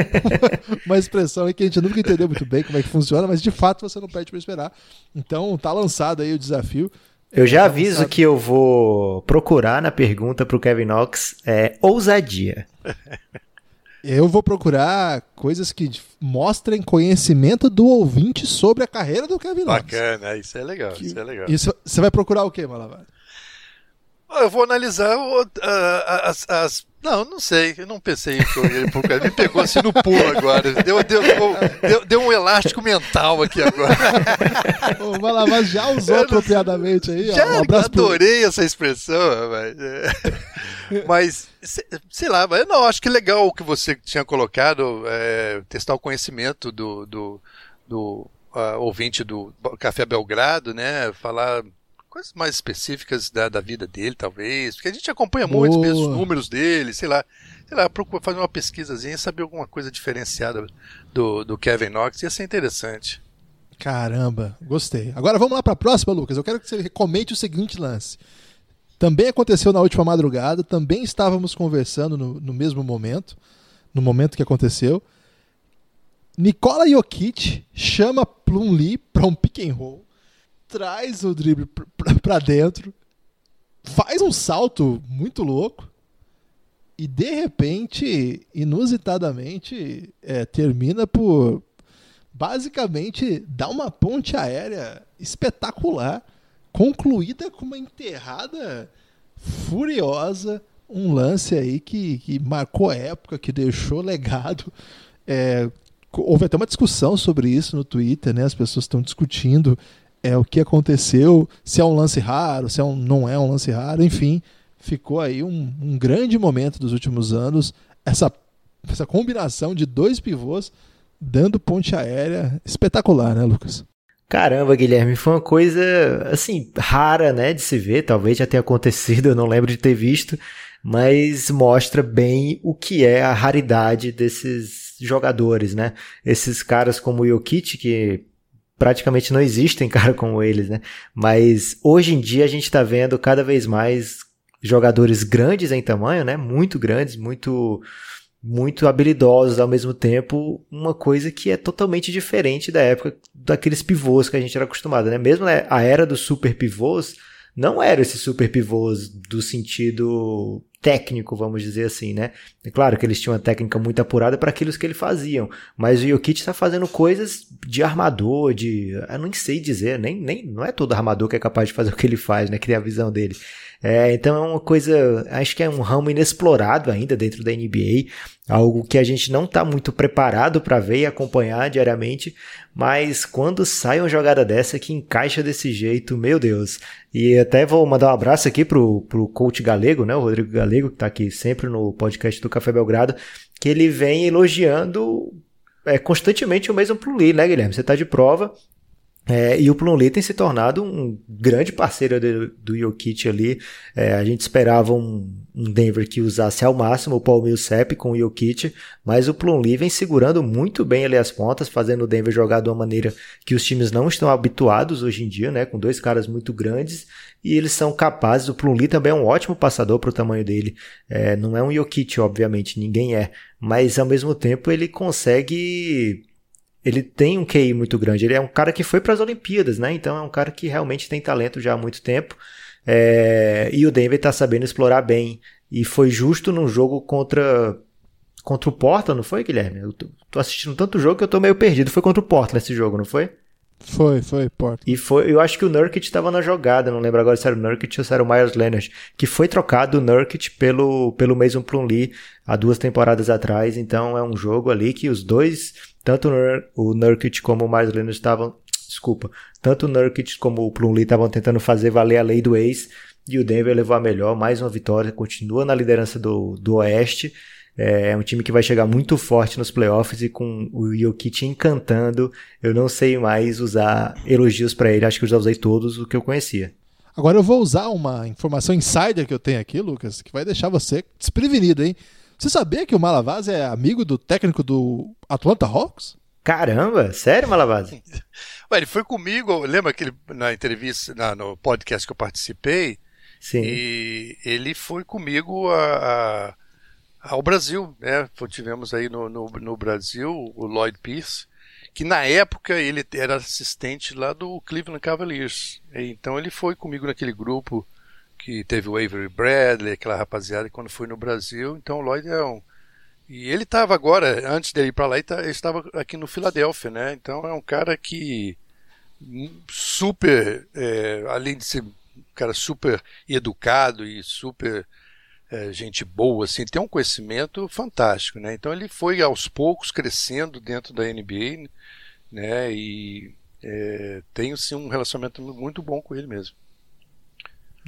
Uma expressão aí que a gente nunca entendeu muito bem como é que funciona, mas de fato você não perde por esperar. Então tá lançado aí o desafio. Eu já Tá aviso lançado. que eu vou procurar na pergunta pro Kevin Knox é ousadia. Eu vou procurar coisas que mostrem conhecimento do ouvinte sobre a carreira do Kevin Knox. Bacana, isso é legal, isso é legal. Isso, você vai procurar o quê, Malavar? Ah, Eu vou analisar o- ah, as, as- Não, não sei. Eu não pensei em pouco. Me pegou assim no pulo agora. Deu, deu, deu, deu um elástico mental aqui agora. O Malavar já usou Eu apropriadamente aí. ó. Já um abraço pro- adorei essa expressão. É. Mas, se- sei lá, mas não, acho que legal o que você tinha colocado, é, testar o conhecimento do, do, do ah, ouvinte do Café Belgrado, né? Falar coisas mais específicas da, da vida dele, talvez. Porque a gente acompanha muito Boa. mesmo os números dele, sei lá. Sei lá, procura fazer uma pesquisazinha e saber alguma coisa diferenciada do, do Kevin Knox. Ia ser interessante. Caramba, gostei. Agora vamos lá para a próxima, Lucas. Eu quero que você comente o seguinte lance. Também aconteceu na última madrugada, também estávamos conversando no, no mesmo momento, no momento que aconteceu. Nikola Jokic chama Plum Lee para um pick and roll, traz o drible para dentro, faz um salto muito louco e de repente, inusitadamente, é, termina por basicamente dar uma ponte aérea espetacular, concluída com uma enterrada furiosa, um lance aí que, que marcou época, que deixou legado. É, houve até uma discussão sobre isso no Twitter, né? As pessoas estão discutindo é, o que aconteceu, se é um lance raro, se é um, não é um lance raro, enfim, ficou aí um, um grande momento dos últimos anos, essa, essa combinação de dois pivôs dando ponte aérea espetacular, né, Lucas? Caramba, Guilherme, foi uma coisa assim rara, né, de se ver. Talvez já tenha acontecido, eu não lembro de ter visto, mas mostra bem o que é a raridade desses jogadores, né? Esses caras como o Jokic que praticamente não existem cara como eles, né? Mas hoje em dia a gente está vendo cada vez mais jogadores grandes em tamanho, né? Muito grandes, muito muito habilidosos ao mesmo tempo, uma coisa que é totalmente diferente da época daqueles pivôs que a gente era acostumado, né? Mesmo né, a era dos super pivôs não era esses super pivôs do sentido técnico, vamos dizer assim, né? É claro que eles tinham uma técnica muito apurada para aquilo que eles faziam, mas o Jokic está fazendo coisas de armador, de, eu nem sei dizer, nem, nem não é todo armador que é capaz de fazer o que ele faz, né? Que tem a visão dele. É, então é uma coisa, acho que é um ramo inexplorado ainda dentro da NBA, algo que a gente não está muito preparado para ver e acompanhar diariamente, mas quando sai uma jogada dessa que encaixa desse jeito, meu Deus. E até vou mandar um abraço aqui pro, pro coach galego, né, o Rodrigo Galego, que está aqui sempre no podcast do Café Belgrado, que ele vem elogiando é, constantemente o mesmo Plumlee, né, Guilherme? Você está de prova. É, e o Plumlee tem se tornado um grande parceiro do, do Jokic ali. É, a gente esperava um, um, Denver que usasse ao máximo o Paul Millsap com o Jokic, mas o Plumlee vem segurando muito bem ali as pontas, fazendo o Denver jogar de uma maneira que os times não estão habituados hoje em dia, né? Com dois caras muito grandes e eles são capazes. O Plumlee também é um ótimo passador para o tamanho dele. É, não é um Jokic, obviamente, ninguém é, mas ao mesmo tempo ele consegue ele tem um QI muito grande. Ele é um cara que foi para as Olimpíadas, né? Então é um cara que realmente tem talento já há muito tempo. É... E o Denver está sabendo explorar bem. E foi justo num jogo contra contra o Portland, não foi, Guilherme? Eu tô, assistindo tanto jogo que eu tô meio perdido. Foi contra o Portland esse jogo, não foi? Foi, foi, Portland. E foi, eu acho que o Nurkic estava na jogada, não lembro agora se era o Nurkic ou se era o Myers Leonard, que foi trocado o Nurkic pelo, pelo Mason Plumlee há duas temporadas atrás, então é um jogo ali que os dois tanto o Nurkic como o Myers Leonard estavam, desculpa, tanto o Nurkic como o Plumlee estavam tentando fazer valer a lei do ex e o Denver levou a melhor, mais uma vitória, continua na liderança do, do Oeste. É, é um time que vai chegar muito forte nos playoffs e com o Jokic encantando, eu não sei mais usar elogios para ele, acho que eu já usei todos o que eu conhecia. Agora eu vou usar uma informação insider que eu tenho aqui, Lucas, que vai deixar você desprevenido, hein? Você sabia que o Malavaz é amigo do técnico do Atlanta Hawks? Caramba, sério, Malavaz? Ué, ele foi comigo, lembra que ele, na entrevista, na, no podcast que eu participei? Sim. E ele foi comigo a, a, ao Brasil, né? Tivemos aí no, no, no, Brasil o Lloyd Pierce, que na época ele era assistente lá do Cleveland Cavaliers. Então ele foi comigo naquele grupo que teve o Avery Bradley, aquela rapaziada, quando foi no Brasil. Então o Lloyd é um. E ele estava agora, antes dele ir para lá, ele tá, estava aqui no Filadélfia, né? Então é um cara que super, é, além de ser um cara super educado e super é, gente boa, assim, tem um conhecimento fantástico, né? Então ele foi aos poucos crescendo dentro da NBA, né? E é, tenho sim um relacionamento muito bom com ele mesmo.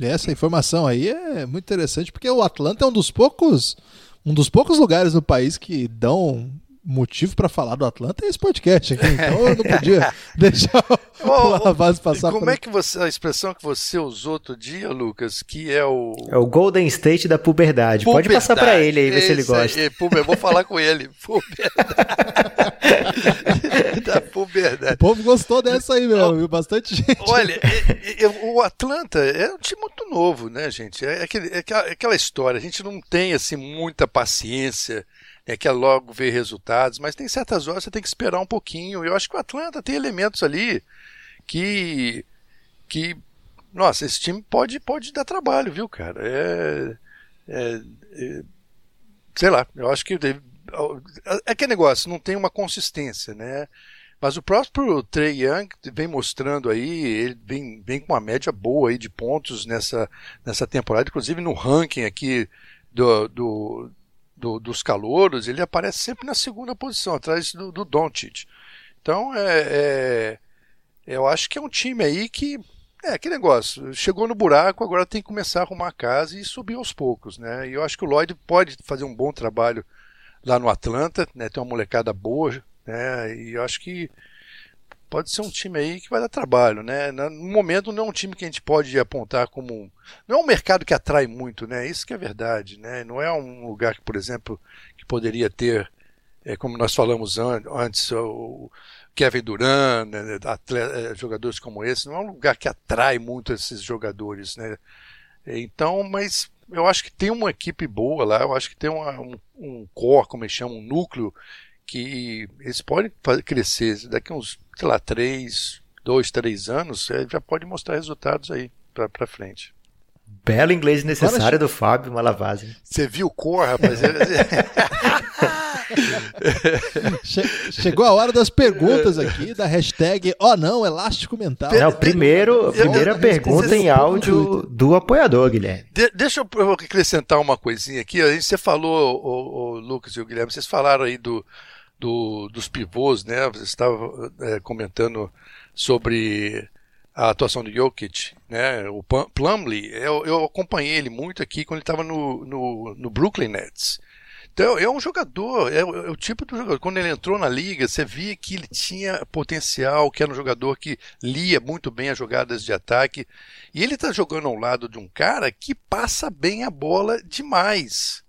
Essa informação aí é muito interessante, porque o Atlanta é um dos poucos um dos poucos lugares no país que dão motivo para falar do Atlanta é esse podcast aqui. Então eu não podia deixar o base passar Como por... é que você a expressão que você usou outro dia, Lucas, que é o é o Golden State da puberdade. puberdade. Pode passar para ele aí ver se ele gosta. Aí, puber, vou falar com ele. Puberdade. da puberdade. O povo gostou dessa aí, meu, viu? Bastante gente. Olha, é, é, o Atlanta é um time muito novo, né, gente? É, aquele, é aquela história, a gente não tem assim muita paciência é, quer logo ver resultados, mas tem certas horas que você tem que esperar um pouquinho. Eu acho que o Atlanta tem elementos ali que. que nossa, esse time pode, pode dar trabalho, viu, cara? É, é, é sei lá, eu acho que. É aquele negócio, não tem uma consistência, né? Mas o próprio Trey Young vem mostrando aí, ele vem, vem com uma média boa aí de pontos nessa, nessa temporada, inclusive no ranking aqui do, do, do, dos calouros, ele aparece sempre na segunda posição, atrás do, do Doncic. Então, é, é, eu acho que é um time aí que é que negócio, chegou no buraco, agora tem que começar a arrumar a casa e subir aos poucos, né? E eu acho que o Lloyd pode fazer um bom trabalho lá no Atlanta, né? Tem uma molecada boa, né? E eu acho que pode ser um time aí que vai dar trabalho, né? No momento não é um time que a gente pode apontar como não é um mercado que atrai muito, né? Isso que é verdade, né? Não é um lugar que, por exemplo, que poderia ter, é, como nós falamos antes, o Kevin Durant, né? Atleta, é, jogadores como esse, não é um lugar que atrai muito esses jogadores, né? Então, mas eu acho que tem uma equipe boa lá, eu acho que tem uma, um, um core, como eles chamam, um núcleo que eles podem crescer daqui uns, sei lá, três, dois, três anos, já pode mostrar resultados aí para frente. Belo inglês necessário do Fábio Malavase. Você viu o cor, rapaz? Chegou a hora das perguntas aqui, da hashtag Oh não, elástico mental. Não, primeiro, a primeira pergunta em áudio do apoiador, Guilherme. De, deixa eu acrescentar uma coisinha aqui. Você falou, o, o Lucas e o Guilherme, vocês falaram aí do, do, dos pivôs, né? Você estava é, comentando sobre a atuação do Jokic, né? O Plumlee, eu, eu acompanhei ele muito aqui quando ele estava no, no, no, Brooklyn Nets. Então, é um jogador, é, o, é o tipo do jogador. Quando ele entrou na liga, você via que ele tinha potencial, que era um jogador que lia muito bem as jogadas de ataque. E ele está jogando ao lado de um cara que passa bem a bola demais.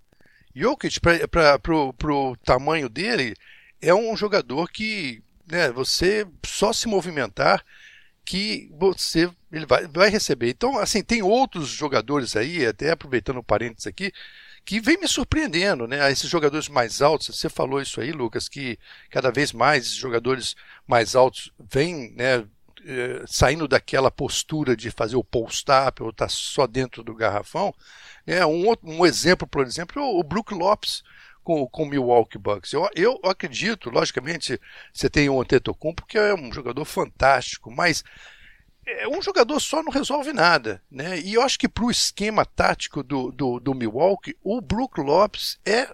Jokic, para o tamanho dele, é um jogador que né, você só se movimentar que você ele vai, vai receber. Então, assim, tem outros jogadores aí, até aproveitando o parênteses aqui, que vem me surpreendendo, né? Esses jogadores mais altos, você falou isso aí, Lucas, que cada vez mais esses jogadores mais altos vêm, né, eh, saindo daquela postura de fazer o post-up ou estar tá só dentro do garrafão. É, um, outro, um exemplo, por exemplo, é o Brook Lopes com, o Milwaukee Bucks. Eu, eu acredito, logicamente, você tem o Antetokounmpo, que é um jogador fantástico, mas é, um jogador só não resolve nada, né? E eu acho que para o esquema tático do, do, do, Milwaukee, o Brook Lopes é,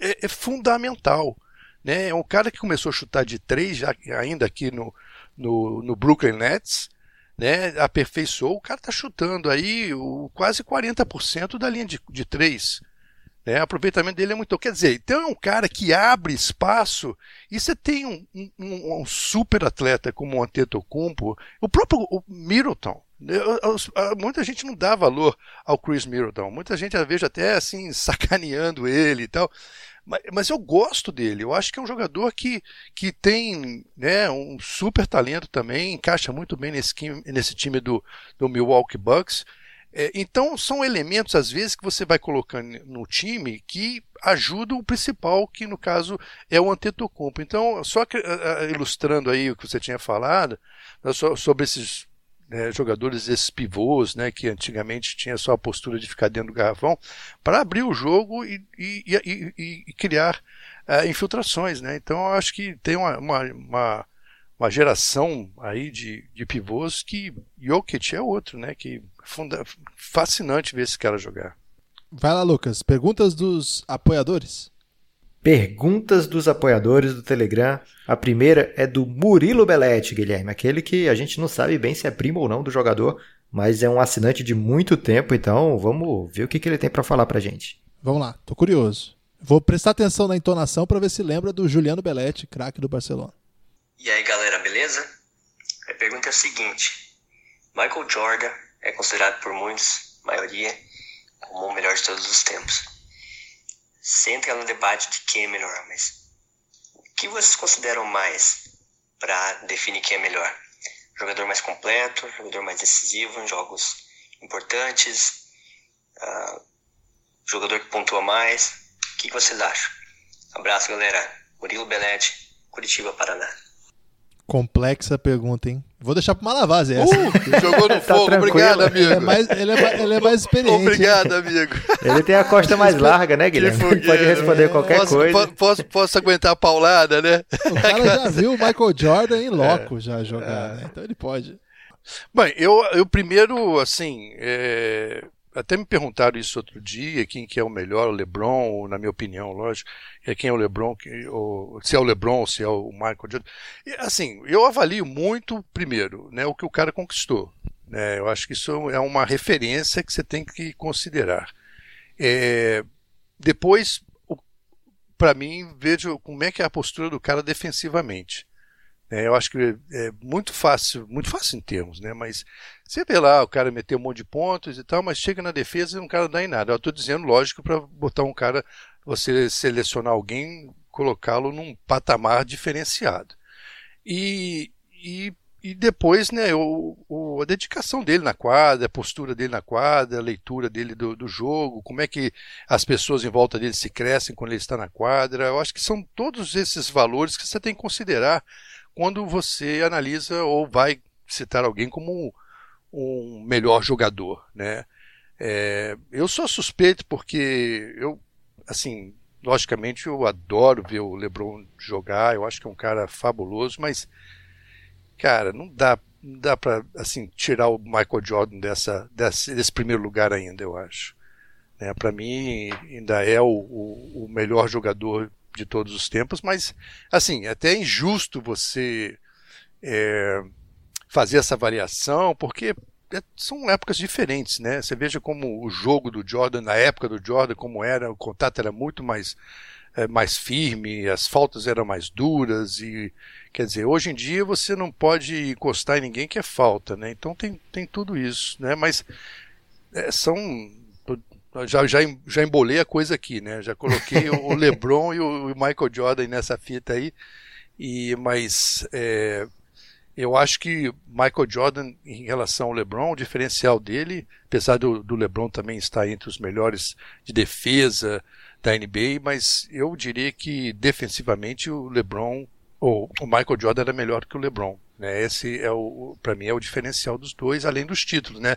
é, é, fundamental, né? É um cara que começou a chutar de três, já, ainda aqui no, no, no Brooklyn Nets, né? Aperfeiçoou, o cara tá chutando aí o, quase 40% da linha de, de três. Né? O aproveitamento dele é muito. Quer dizer, então é um cara que abre espaço e você tem um, um, um super atleta como o Antetokounmpo, o próprio o Middleton. Muita gente não dá valor ao Chris Middleton. Muita gente, às vezes, até assim, sacaneando ele e tal. Mas, mas, eu gosto dele. Eu acho que é um jogador que, que tem né, um super talento também, encaixa muito bem nesse, nesse time do, do Milwaukee Bucks. É, então, são elementos, às vezes, que você vai colocando no time que ajudam o principal, que no caso é o Antetokounmpo. Então, só que, ilustrando aí o que você tinha falado, né, sobre esses né, jogadores, esses pivôs, né, que antigamente tinha só a postura de ficar dentro do garrafão, para abrir o jogo e, e, e, e criar uh, infiltrações. Né? Então, eu acho que tem uma, uma, uma uma geração aí de, de pivôs que Jokic é outro, né? Que funda, fascinante ver esse cara jogar. Vai lá, Lucas. Perguntas dos apoiadores? Perguntas dos apoiadores do Telegram. A primeira é do Murilo Belletti, Guilherme, aquele que a gente não sabe bem se é primo ou não do jogador, mas é um assinante de muito tempo, então vamos ver o que, que ele tem para falar pra gente. Vamos lá, tô curioso. Vou prestar atenção na entonação para ver se lembra do Juliano Belletti, craque do Barcelona. E aí galera, beleza? A pergunta é a seguinte: Michael Jordan é considerado por muitos, maioria, como o melhor de todos os tempos. Sem entrar no debate de quem é melhor, mas o que vocês consideram mais para definir quem é melhor? Jogador mais completo, jogador mais decisivo em jogos importantes, uh, jogador que pontua mais. O que vocês acham? Abraço, galera. Murilo Belete, Curitiba, Paraná. Complexa pergunta, hein? Vou deixar pro Malavaz essa. Uh, jogou no tá fogo, obrigado, amigo. Ele é, mais, ele, é, ele é mais experiente. Obrigado, amigo. Ele tem a costa mais larga, né, Guilherme? Pode responder é, qualquer posso, coisa. Posso, posso aguentar a paulada, né? O cara já viu o Michael Jordan em loco é, já jogar, é. né? Então ele pode. Bem, eu, eu primeiro, assim, é, até me perguntaram isso outro dia, quem que é o melhor, o LeBron, na minha opinião, lógico, é quem é o LeBron, ou, se é o LeBron, se é o Michael Jordan. E, assim, eu avalio muito, primeiro, né, o que o cara conquistou. Né, eu acho que isso é uma referência que você tem que considerar. É, depois, para mim, vejo como é que é a postura do cara defensivamente. É, eu acho que é muito fácil, muito fácil em termos, né? Mas você vê lá, o cara meteu um monte de pontos e tal, mas chega na defesa e o cara não dá em nada. Eu estou dizendo, lógico, para botar um cara, você selecionar alguém, colocá-lo num patamar diferenciado. E, e, e depois, né, o, o, a dedicação dele na quadra, a postura dele na quadra, a leitura dele do, do jogo, como é que as pessoas em volta dele se crescem quando ele está na quadra. Eu acho que são todos esses valores que você tem que considerar quando você analisa ou vai citar alguém como um, melhor jogador, né? É, eu sou suspeito porque eu, assim, logicamente eu adoro ver o LeBron jogar, eu acho que é um cara fabuloso, mas, cara, não dá, não dá para assim tirar o Michael Jordan dessa, desse, desse primeiro lugar ainda, eu acho. Né? Para mim ainda é o, o, o melhor jogador de todos os tempos, mas assim, é até é injusto você é, fazer essa variação, porque é, são épocas diferentes, né? Você veja como o jogo do Jordan, na época do Jordan, como era, o contato era muito mais é, mais firme, as faltas eram mais duras e quer dizer, hoje em dia você não pode encostar em ninguém que é falta, né? Então tem, tem tudo isso, né? Mas é, são já, já, já embolei a coisa aqui, né? Já coloquei o LeBron e o Michael Jordan nessa fita aí. E, mas é, eu acho que Michael Jordan, em relação ao LeBron, o diferencial dele, apesar do, do LeBron também estar entre os melhores de defesa da NBA, mas eu diria que defensivamente o LeBron, ou o Michael Jordan era melhor que o LeBron. Né? Esse é o, para mim, é o diferencial dos dois, além dos títulos, né?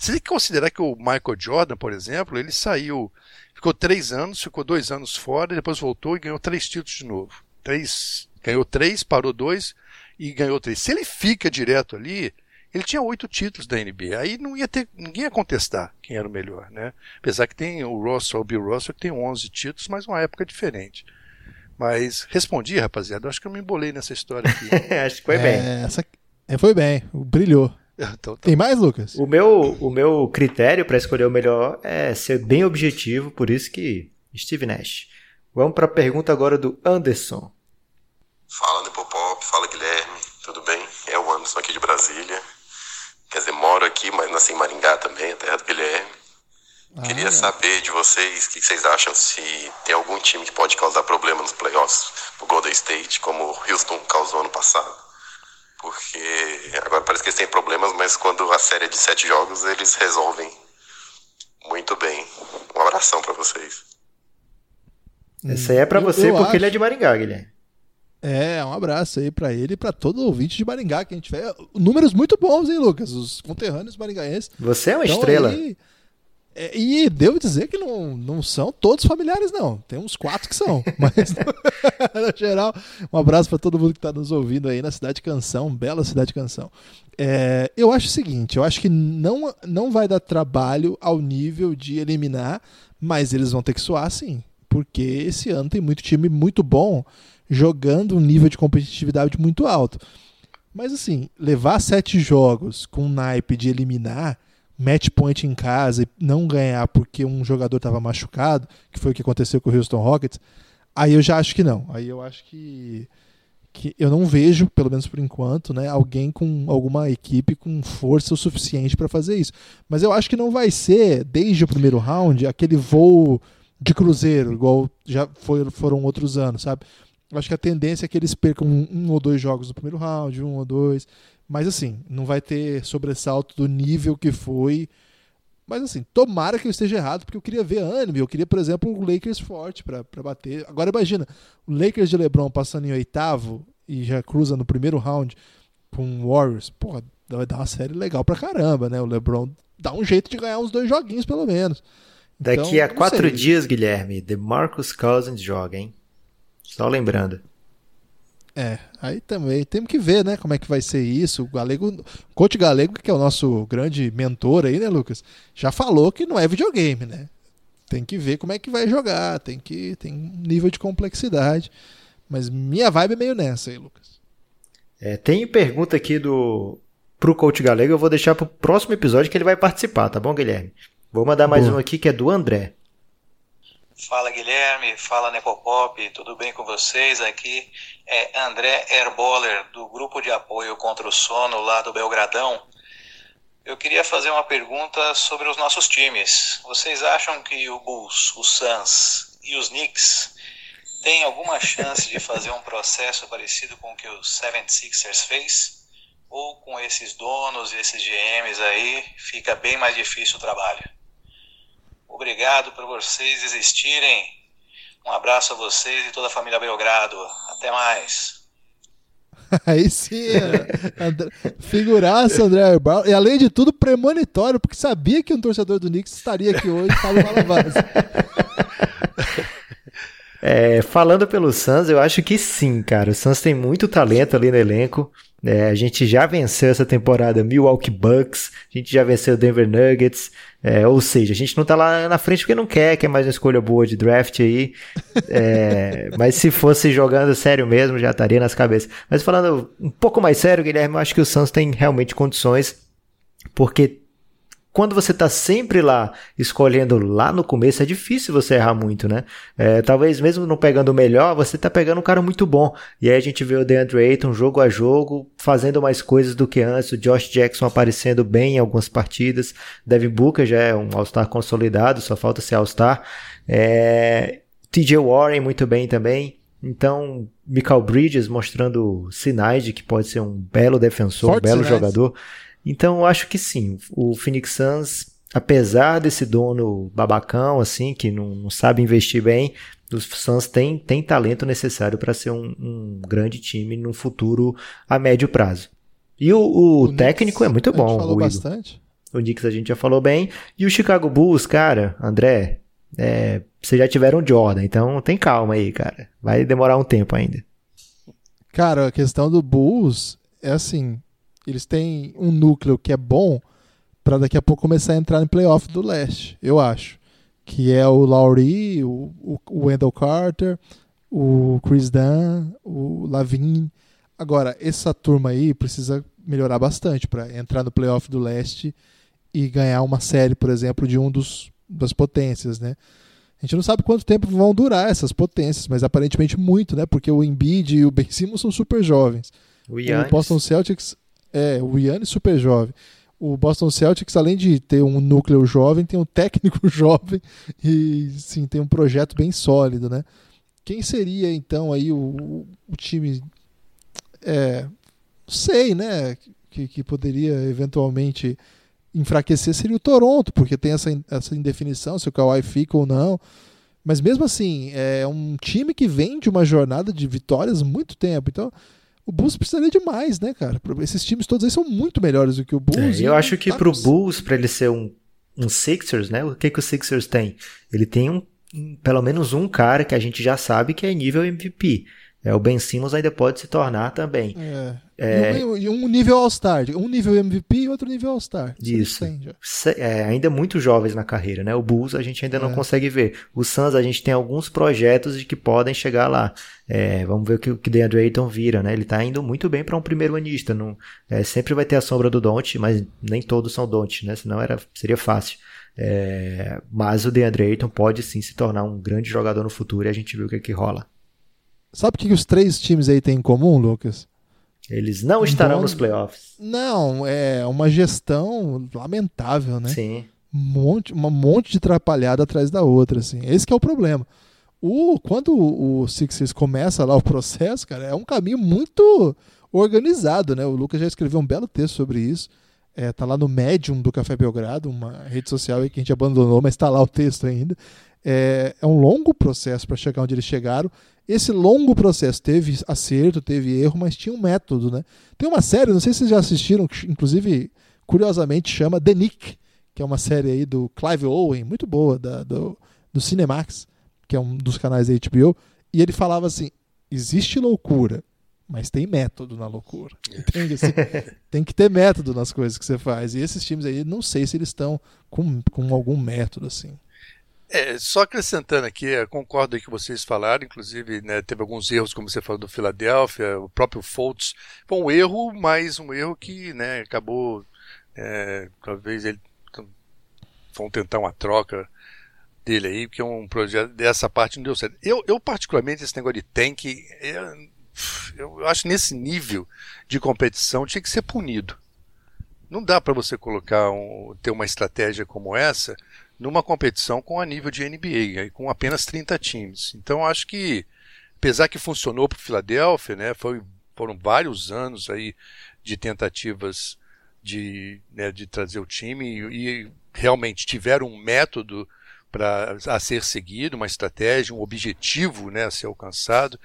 Você tem que considerar que o Michael Jordan, por exemplo, ele saiu, ficou três anos, ficou dois anos fora, depois voltou e ganhou três títulos de novo. Três, ganhou três, parou dois e ganhou três. Se ele fica direto ali, ele tinha oito títulos da NBA. Aí não ia ter, ninguém ia contestar quem era o melhor, né? Apesar que tem o Russell, o Bill Russell, que tem 11 títulos, mas uma época diferente. Mas respondi, rapaziada. Acho que eu me embolei nessa história aqui. acho que foi é, bem. Essa... É, foi bem, brilhou. Então, tá Tem mais, Lucas? O meu, o meu critério para escolher o melhor é ser bem objetivo, por isso que Steve Nash. Vamos para a pergunta agora do Anderson. Fala, Nepopop, fala, Guilherme, tudo bem? É o Anderson aqui de Brasília. Quer dizer, moro aqui, mas nasci em Maringá também, a terra do Guilherme. Ah, Queria é. saber de vocês o que vocês acham se tem algum time que pode causar problema nos playoffs pro Golden State, como o Houston causou ano passado porque agora parece que eles têm problemas, mas quando a série é de sete jogos, eles resolvem muito bem. Um abração para vocês. Esse aí é para você porque acho. ele é de Maringá, Guilherme. É, um abraço aí para ele e para todo ouvinte de Maringá que a gente tiver. Números muito bons, hein, Lucas? Os conterrâneos maringaenses. Você é uma estrela. Aí, é, e devo dizer que não, não são todos familiares, não. Tem uns quatro que são. Mas, no geral, um abraço para todo mundo que está nos ouvindo aí na Cidade Canção, bela Cidade Canção. É, eu acho o seguinte: eu acho que não, não vai dar trabalho ao nível de eliminar, mas eles vão ter que suar sim. Porque esse ano tem muito time muito bom jogando um nível de competitividade muito alto. Mas assim, levar sete jogos com naipe de eliminar match point em casa e não ganhar porque um jogador estava machucado, que foi o que aconteceu com o Houston Rockets, aí eu já acho que não. Aí eu acho que, que eu não vejo, pelo menos por enquanto, né, alguém com alguma equipe com força o suficiente para fazer isso. Mas eu acho que não vai ser, desde o primeiro round, aquele voo de cruzeiro, igual já foi, foram outros anos, sabe? Eu acho que a tendência é que eles percam um, um ou dois jogos no primeiro round, um ou dois. Mas assim, não vai ter sobressalto do nível que foi. Mas assim, tomara que eu esteja errado, porque eu queria ver ânimo. Eu queria, por exemplo, o Lakers forte para bater. Agora imagina, o Lakers de LeBron passando em oitavo e já cruza no primeiro round com o Warriors. Pô, vai dar uma série legal pra caramba, né? O LeBron dá um jeito de ganhar uns dois joguinhos, pelo menos. Daqui então, a quatro sei. dias, Guilherme, The Marcus Cousins joga, hein? Só lembrando. É, aí também temos que ver, né, como é que vai ser isso. O Galego, o coach Galego, que é o nosso grande mentor aí, né, Lucas, já falou que não é videogame, né? Tem que ver como é que vai jogar, tem que tem um nível de complexidade. Mas minha vibe é meio nessa aí, Lucas. É, tem pergunta aqui do pro coach Galego, eu vou deixar pro próximo episódio que ele vai participar, tá bom, Guilherme? Vou mandar mais Boa. um aqui que é do André. Fala Guilherme, fala Nepopop, tudo bem com vocês? Aqui é André Herboller, do grupo de apoio contra o sono lá do Belgradão. Eu queria fazer uma pergunta sobre os nossos times. Vocês acham que o Bulls, o Suns e os Knicks têm alguma chance de fazer um processo parecido com o que o 76ers fez? Ou com esses donos e esses GMs aí fica bem mais difícil o trabalho? Obrigado por vocês existirem. Um abraço a vocês e toda a família Belgrado. Até mais. Aí sim, André, figuraça André Herbal. E além de tudo, premonitório, porque sabia que um torcedor do Knicks estaria aqui hoje, Fábio Malavaz. É, falando pelo Suns, eu acho que sim, cara. O Suns tem muito talento ali no elenco. É, a gente já venceu essa temporada Milwaukee Bucks, a gente já venceu Denver Nuggets, é, ou seja, a gente não tá lá na frente porque não quer, quer mais uma escolha boa de draft aí. É, mas se fosse jogando sério mesmo, já estaria nas cabeças. Mas falando um pouco mais sério, Guilherme, eu acho que o Suns tem realmente condições, porque quando você está sempre lá escolhendo lá no começo, é difícil você errar muito, né? É, talvez mesmo não pegando o melhor, você está pegando um cara muito bom. E aí a gente vê o DeAndre Ayton jogo a jogo, fazendo mais coisas do que antes, o Josh Jackson aparecendo bem em algumas partidas, Devin Booker já é um All-Star consolidado, só falta ser All-Star. É, TJ Warren muito bem também. Então, Michael Bridges mostrando sinais de que pode ser um belo defensor, Forte um belo sinais. jogador. Então, eu acho que sim. O Phoenix Suns, apesar desse dono babacão, assim, que não, não sabe investir bem, os Suns têm tem talento necessário para ser um, um, grande time no futuro a médio prazo. E o, o, o técnico Knicks, é muito bom. A gente falou o bastante. O Knicks a gente já falou bem. E o Chicago Bulls, cara, André, é, vocês já tiveram Jordan, então tem calma aí, cara. Vai demorar um tempo ainda. Cara, a questão do Bulls é assim, eles têm um núcleo que é bom para daqui a pouco começar a entrar em playoff do leste, eu acho. Que é o Lowry, o, o Wendell Carter, o Chris Dunn, o Lavin. Agora, essa turma aí precisa melhorar bastante para entrar no playoff do leste e ganhar uma série, por exemplo, de um dos das potências, né? A gente não sabe quanto tempo vão durar essas potências, mas aparentemente muito, né? Porque o Embiid e o Ben Simmons são super jovens. O, o Boston Celtics é, o Yannis super jovem. O Boston Celtics, além de ter um núcleo jovem, tem um técnico jovem e sim, tem um projeto bem sólido, né? Quem seria então aí o, o time é, sei, né, que, que poderia eventualmente enfraquecer seria o Toronto, porque tem essa, essa indefinição se o Kawhi fica ou não. Mas mesmo assim, é um time que vem de uma jornada de vitórias muito tempo. Então, o Bulls precisaria de mais, né, cara? Esses times todos aí são muito melhores do que o Bulls. É, eu acho que pro Bulls, para ele ser um, um Sixers, né? O que, que o Sixers tem? Ele tem um, pelo menos um cara que a gente já sabe que é nível MVP. É, o Ben Simmons ainda pode se tornar também. É. É... E, um, nível All-Star. Um nível MVP e outro nível All-Star. Isso. É, ainda muito jovens na carreira, né? O Bulls a gente ainda não é. consegue ver. O Suns a gente tem alguns projetos de que podem chegar lá. É, vamos ver o que o DeAndre Ayton vira, né? Ele tá indo muito bem para um primeiro anista. Não, é, sempre vai ter a sombra do Don't, mas nem todos são Don't, né? Senão era, seria fácil. É, mas o DeAndre Ayton pode sim se tornar um grande jogador no futuro e a gente viu o que, que rola. Sabe o que os três times aí têm em comum, Lucas? Eles não estarão então, nos playoffs. Não, é uma gestão lamentável, né? Sim. Um monte, um monte de atrapalhada atrás da outra, assim. Esse é o problema. O, quando o, Sixers começa lá o processo, cara, é um caminho muito organizado, né? O Lucas já escreveu um belo texto sobre isso. É, tá lá no Medium do Café Belgrado, uma rede social que a gente abandonou, mas está lá o texto ainda. É, é um longo processo para chegar onde eles chegaram. Esse longo processo teve acerto, teve erro, mas tinha um método, né? Tem uma série, não sei se vocês já assistiram, que inclusive, curiosamente, chama The Nick, que é uma série aí do Clive Owen, muito boa, da, do, do Cinemax, que é um dos canais da HBO, e ele falava assim: existe loucura, mas tem método na loucura. Entende? Assim, tem que ter método nas coisas que você faz. E esses times aí, não sei se eles estão com, com algum método, assim. É, só acrescentando aqui, concordo aí que vocês falaram, inclusive né, teve alguns erros, como você falou do Philadelphia, o próprio Fultz, foi um erro, mas um erro que né, acabou, é, talvez ele vão tentar uma troca dele aí, porque é um projeto dessa parte não deu certo. Eu, eu particularmente, esse negócio de tank, eu, eu acho nesse nível de competição tinha que ser punido. Não dá para você colocar um, ter uma estratégia como essa numa competição com a nível de NBA, com apenas 30 times. Então acho que, apesar que funcionou para o Philadelphia, né, foi, foram vários anos aí de tentativas de, né, de trazer o time e, e realmente tiveram um método para a ser seguido, uma estratégia, um objetivo né, a ser alcançado.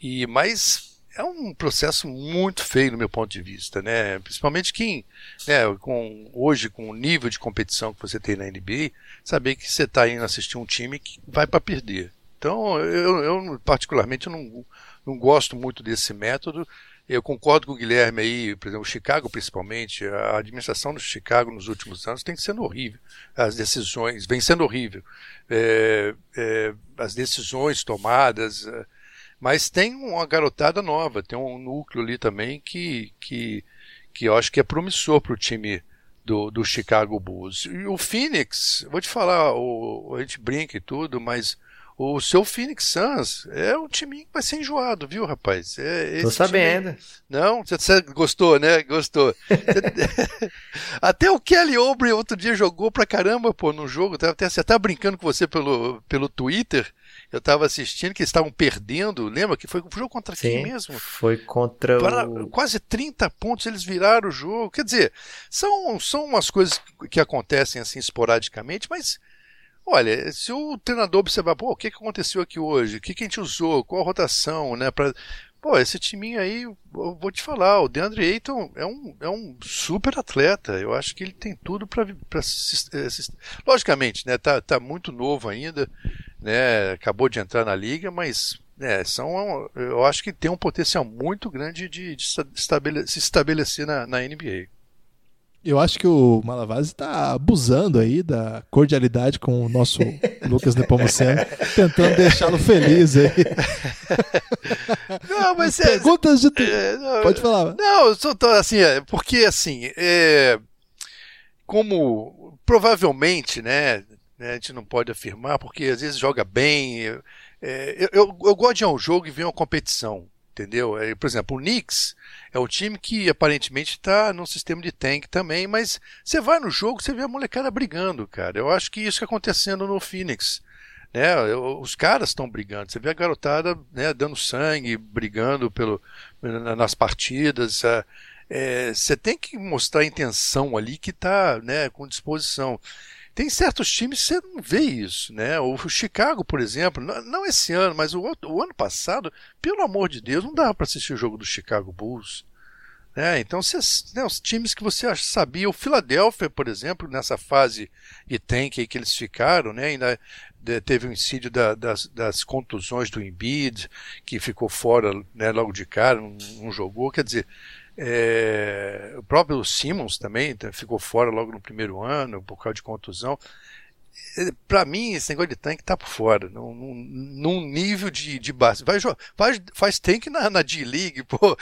E mas é um processo muito feio no meu ponto de vista, né? Principalmente quem, né, com, hoje com o nível de competição que você tem na NBA, saber que você está indo assistir um time que vai para perder. Então, eu, eu particularmente não, não gosto muito desse método. Eu concordo com o Guilherme aí, por exemplo, o Chicago principalmente, a administração do Chicago nos últimos anos tem sendo horrível. As decisões, vem sendo horrível. É, é, as decisões tomadas, mas tem uma garotada nova, tem um núcleo ali também que, que, que eu acho que é promissor para o time do, do Chicago Bulls. E o Phoenix, vou te falar, o, a gente brinca e tudo, mas o seu Phoenix Suns é um time que vai ser enjoado, viu, rapaz? É, Tô sabendo. Time... Não? Você gostou, né? Gostou. até o Kelly Oubre outro dia jogou pra caramba, pô, no jogo. Até, você tá brincando com você pelo, pelo Twitter. Eu tava assistindo que eles estavam perdendo. Lembra que foi um jogo contra Sim, quem mesmo? Foi contra Para, o... Quase 30 pontos eles viraram o jogo. Quer dizer, são, são umas coisas que acontecem assim esporadicamente, mas Olha, se o treinador observar, pô, o que, aconteceu aqui hoje? O que, que a gente usou? Qual a rotação, né? Pra... Pô, esse timinho aí, eu vou te falar, o DeAndre Ayton é um, é um super atleta. Eu acho que ele tem tudo para Logicamente, né? Tá, tá muito novo ainda, né? Acabou de entrar na liga, mas né, são, eu acho que tem um potencial muito grande de, de se estabelecer na, na NBA. Eu acho que o Malavasi está abusando aí da cordialidade com o nosso Lucas Nepomuceno, tentando deixá-lo feliz aí. Não, mas é, Perguntas de tu... é, não, Pode falar. Não, eu só tô assim, é, porque assim, é, como provavelmente, né, né, a gente não pode afirmar, porque às vezes joga bem. É, eu, eu, eu gosto de ir a um jogo e ver uma competição. Entendeu? É, por exemplo, o Knicks é um time que aparentemente está num sistema de tank também, mas você vai no jogo, você vê a molecada brigando, cara. Eu acho que isso que está acontecendo no Phoenix. Né? Os caras estão brigando. Você vê a garotada né, dando sangue, brigando pelo, nas partidas. É, é, você tem que mostrar a intenção ali que está né, com disposição. Tem certos times que você não vê isso, né? O Chicago, por exemplo, não esse ano, mas o, o ano passado, pelo amor de Deus, não dava para assistir o jogo do Chicago Bulls. Né? Então, né, os times que você sabia, o Philadelphia, por exemplo, nessa fase de tank que eles ficaram, né? ainda teve o um incídio da, das, das, contusões do Embiid, que ficou fora né, logo de cara, não, não jogou. Quer dizer, é, o próprio Simmons também ficou fora logo no primeiro ano por causa de contusão. É, Para mim, esse negócio de tanque tá por fora, num, num nível de, de base. Vai, faz, faz tanque na, na D-League, pô,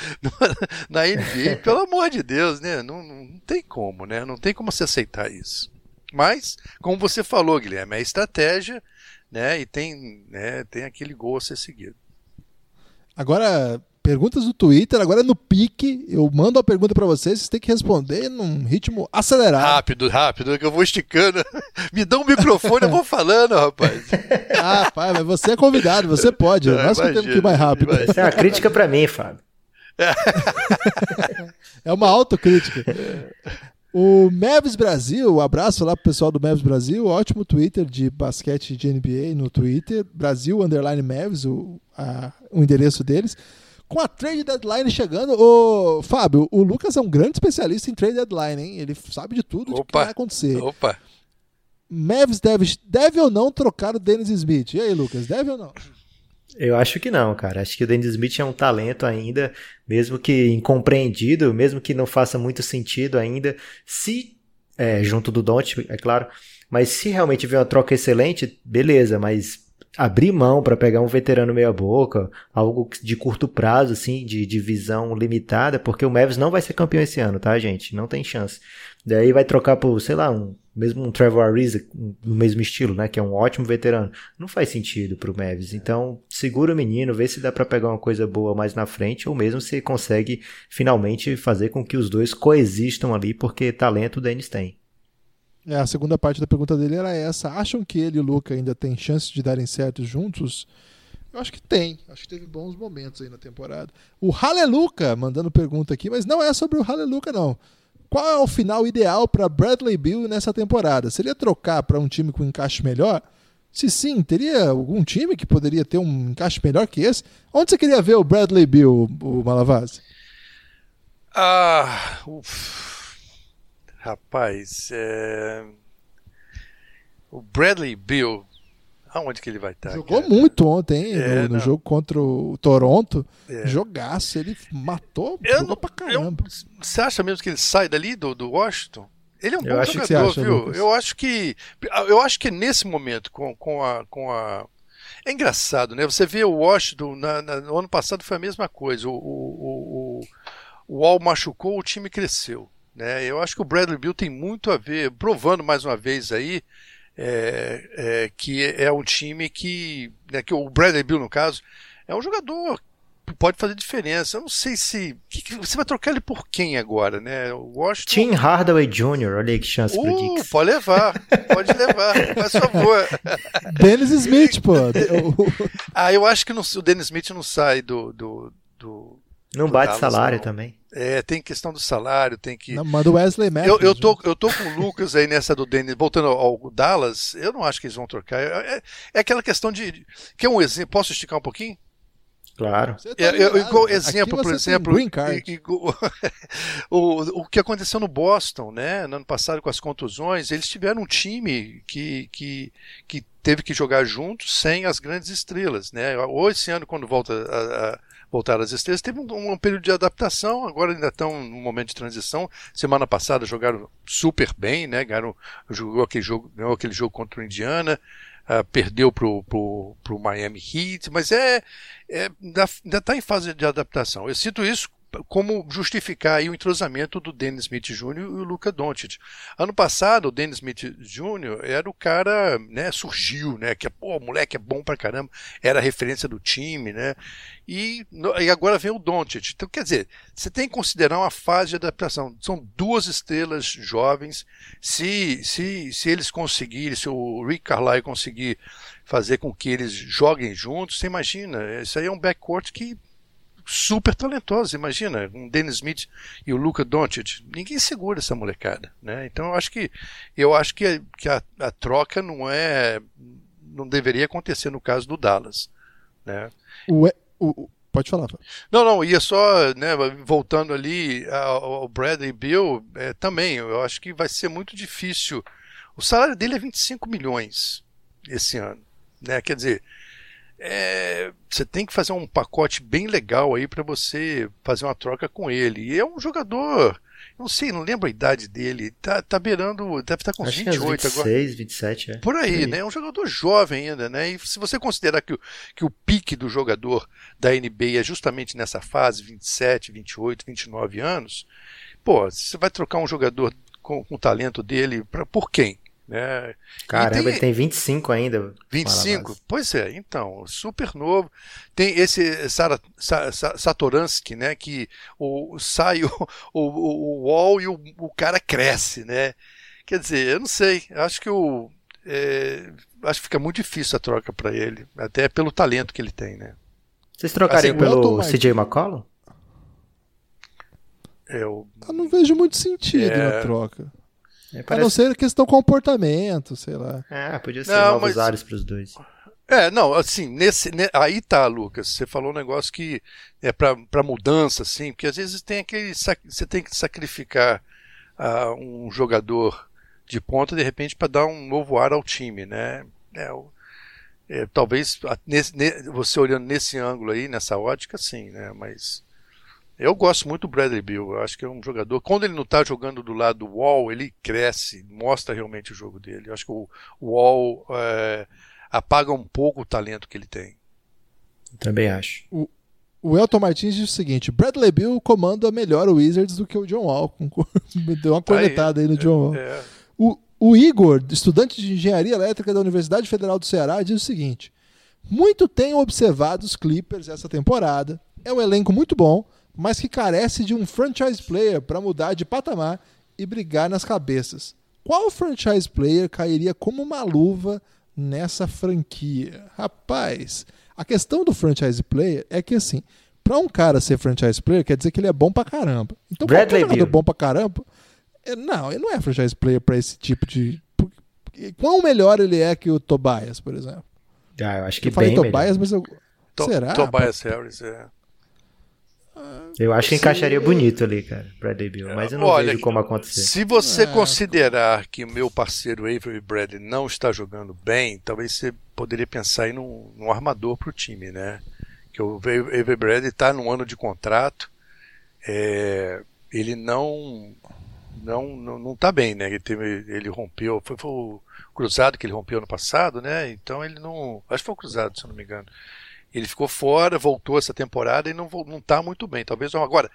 na NBA, pelo amor de Deus, né? Não, não tem como, né? Não tem como se aceitar isso. Mas, como você falou, Guilherme, é estratégia, né? E tem, né, tem aquele gol a ser seguido. Agora, Perguntas do Twitter, agora é no pique. Eu mando a pergunta para vocês, vocês têm que responder num ritmo acelerado. Rápido, rápido, que eu vou esticando. Me dá um microfone, eu vou falando, rapaz. ah, pai, mas você é convidado, você pode. Nós que temos que ir mais rápido. Isso é uma crítica para mim, Fábio. é uma autocrítica. O Mavs Brasil, um abraço lá pro pessoal do Mavs Brasil, ótimo Twitter de basquete de NBA no Twitter, Brasil Underline Mavs, o, a, o endereço deles. Com a trade deadline chegando, o Fábio, o Lucas é um grande especialista em trade deadline, hein? Ele sabe de tudo o que vai acontecer. Opa. Mavs deve, deve ou não trocar o Dennis Smith? E aí, Lucas, deve ou não? Eu acho que não, cara. Acho que o Dennis Smith é um talento ainda, mesmo que incompreendido, mesmo que não faça muito sentido ainda. Se, é, junto do Don't, é claro, mas se realmente vier uma troca excelente, beleza, mas abrir mão para pegar um veterano meia boca, algo de curto prazo, assim, de, de visão limitada, porque o Mavis não vai ser campeão esse ano, tá, gente? Não tem chance. Daí vai trocar por, sei lá, um, mesmo um Trevor Ariza no mesmo estilo, né, que é um ótimo veterano. Não faz sentido pro Mavis. Então, segura o menino, vê se dá para pegar uma coisa boa mais na frente, ou mesmo se consegue finalmente fazer com que os dois coexistam ali, porque talento o Dennis tem. É, a segunda parte da pergunta dele era essa. Acham que ele e o Luca ainda têm chance de darem certo juntos? Eu acho que tem. Acho que teve bons momentos aí na temporada. O Haleluca mandando pergunta aqui, mas não é sobre o Haleluca, não. Qual é o final ideal para Bradley Bill nessa temporada? Seria trocar para um time com encaixe melhor? Se sim, teria algum time que poderia ter um encaixe melhor que esse? Onde você queria ver o Bradley Bill, o Malavaz? Ah, uf. Rapaz, é... o Bradley Bill, aonde que ele vai estar? Jogou cara? muito ontem, é, no, no jogo contra o Toronto. É. Jogaço, ele matou, eu jogou não, pra caramba. Eu, você acha mesmo que ele sai dali do, do Washington? Ele é um eu bom jogador, acha, viu? Lucas? Eu acho que eu acho que nesse momento com, com a com a é engraçado, né? Você vê o Washington na, na, no ano passado foi a mesma coisa. O, o, o, o Wall machucou, o time cresceu. Né? Eu acho que o Bradley Bill tem muito a ver, provando mais uma vez aí, é, é, que é um time que, né, que o Bradley Bill, no caso, é um jogador que pode fazer diferença. Eu não sei se. Que, que, você vai trocar ele por quem agora, né? O Washington. Tim Hardaway Jr., olha aí que chance uh, pro Dix. Pode levar, pode levar, faz favor. Dennis Smith, pô. ah, eu acho que não, o Dennis Smith não sai do. do, do não bate Dallas, salário não. também. É, tem questão do salário, tem que. Não, manda o Wesley Matthews. Eu, eu, tô, eu tô com o Lucas aí nessa do Dennis, voltando ao, Dallas, eu não acho que eles vão trocar. É, é, é aquela questão de. Que é um exemplo. Posso esticar um pouquinho? Claro. Tá igual exemplo, por exemplo, o, o que aconteceu no Boston, né, no ano passado com as contusões, eles tiveram um time que, que, que teve que jogar junto sem as grandes estrelas, né? Ou esse ano quando volta a, a voltar às estrelas, teve um, um, período de adaptação, agora ainda estão num momento de transição. Semana passada jogaram super bem, né? Ganharam, jogou aquele jogo, ganhou aquele jogo contra o Indiana. Uh, perdeu para o Miami Heat, mas é, é ainda está em fase de adaptação. Eu cito isso como justificar o entrosamento do Dennis Smith Jr. e o Luca Doncic. Ano passado, o Dennis Smith Jr. era o cara, né, surgiu, né, que pô, o moleque é bom pra caramba, era a referência do time, né, e, e agora vem o Doncic. Então, quer dizer, você tem que considerar uma fase de adaptação. São duas estrelas jovens. Se, se, se eles conseguirem, se o Rick Carlisle conseguir fazer com que eles joguem juntos, você imagina, isso aí é um backcourt que super talentosos. Imagina, um Dennis Smith e o Luca Doncic. Ninguém segura essa molecada, né? Então eu acho que eu acho que, a, que a, a, troca não é não deveria acontecer no caso do Dallas, né? O, o, pode falar. Não, não, ia só, né, voltando ali ao, ao Bradley Bill, é, também, eu acho que vai ser muito difícil. O salário dele é 25 milhões esse ano, né? Quer dizer, é, você tem que fazer um pacote bem legal aí para você fazer uma troca com ele. E é um jogador, não sei, não lembro a idade dele, tá, tá beirando, deve estar tá com Acho 28 que é 26, agora. 27, é. Por aí, aí, né? É um jogador jovem ainda, né? E se você considerar que o, que o pique do jogador da NBA é justamente nessa fase, 27, 28, 29 anos, pô, você vai trocar um jogador com, com o talento dele pra, por quem? Né? Caramba, tem, ele tem 25 ainda. 25? Pois é, então, super novo. Tem esse Sara, Satoransky, né? Que o, sai o, o, o wall e o, o cara cresce, né? Quer dizer, eu não sei. Acho que o. É, acho que fica muito difícil a troca para ele, até pelo talento que ele tem, né? Vocês trocariam assim, pelo CJ McCollum? Eu... eu não vejo muito sentido é... na troca. É, parece... A não ser questão comportamento, sei lá. É, podia ser não, novos mas... ares para os dois. É, não, assim, nesse, aí tá, Lucas, você falou um negócio que é para mudança, assim, porque às vezes tem aquele, você tem que sacrificar uh, um jogador de ponta, de repente, para dar um novo ar ao time, né? É, é, talvez, nesse, você olhando nesse ângulo aí, nessa ótica, sim, né? Mas eu gosto muito do Bradley Bill. Eu acho que é um jogador. Quando ele não está jogando do lado do Wall, ele cresce, mostra realmente o jogo dele. Eu acho que o, Wall é, apaga um pouco o talento que ele tem. Também acho. O, o Elton Martins diz o seguinte: Bradley Bill comanda melhor o Wizards do que o John Wall. Deu uma cornetada aí, aí no John Wall. É. O, o Igor, estudante de engenharia elétrica da Universidade Federal do Ceará, diz o seguinte: Muito tenho observado os Clippers essa temporada. É um elenco muito bom mas que carece de um franchise player para mudar de patamar e brigar nas cabeças. Qual franchise player cairia como uma luva nessa franquia? Rapaz, a questão do franchise player é que assim, para um cara ser franchise player quer dizer que ele é bom pra caramba. Então, Bradley qualquer bom pra caramba, é, não, ele não é franchise player para esse tipo de quão melhor ele é que o Tobias, por exemplo. Ah, eu acho que eu falei bem Tobias, melhor. mas eu to será? Tobias Harris, é. Eu acho que encaixaria bonito ali, cara, Bradley Bill, mas eu não Olha, vejo como acontecer. Se você é, considerar que o meu parceiro Avery Bradley não está jogando bem, talvez você poderia pensar em num, num armador para o time, né? Que o Avery Bradley está num ano de contrato, é, ele não não não, não tá bem, né? Ele, teve, ele rompeu, foi, foi o cruzado que ele rompeu no passado, né? Então ele não, acho que foi o cruzado, se eu não me engano. Ele ficou fora, voltou essa temporada e não não está muito bem. Talvez agora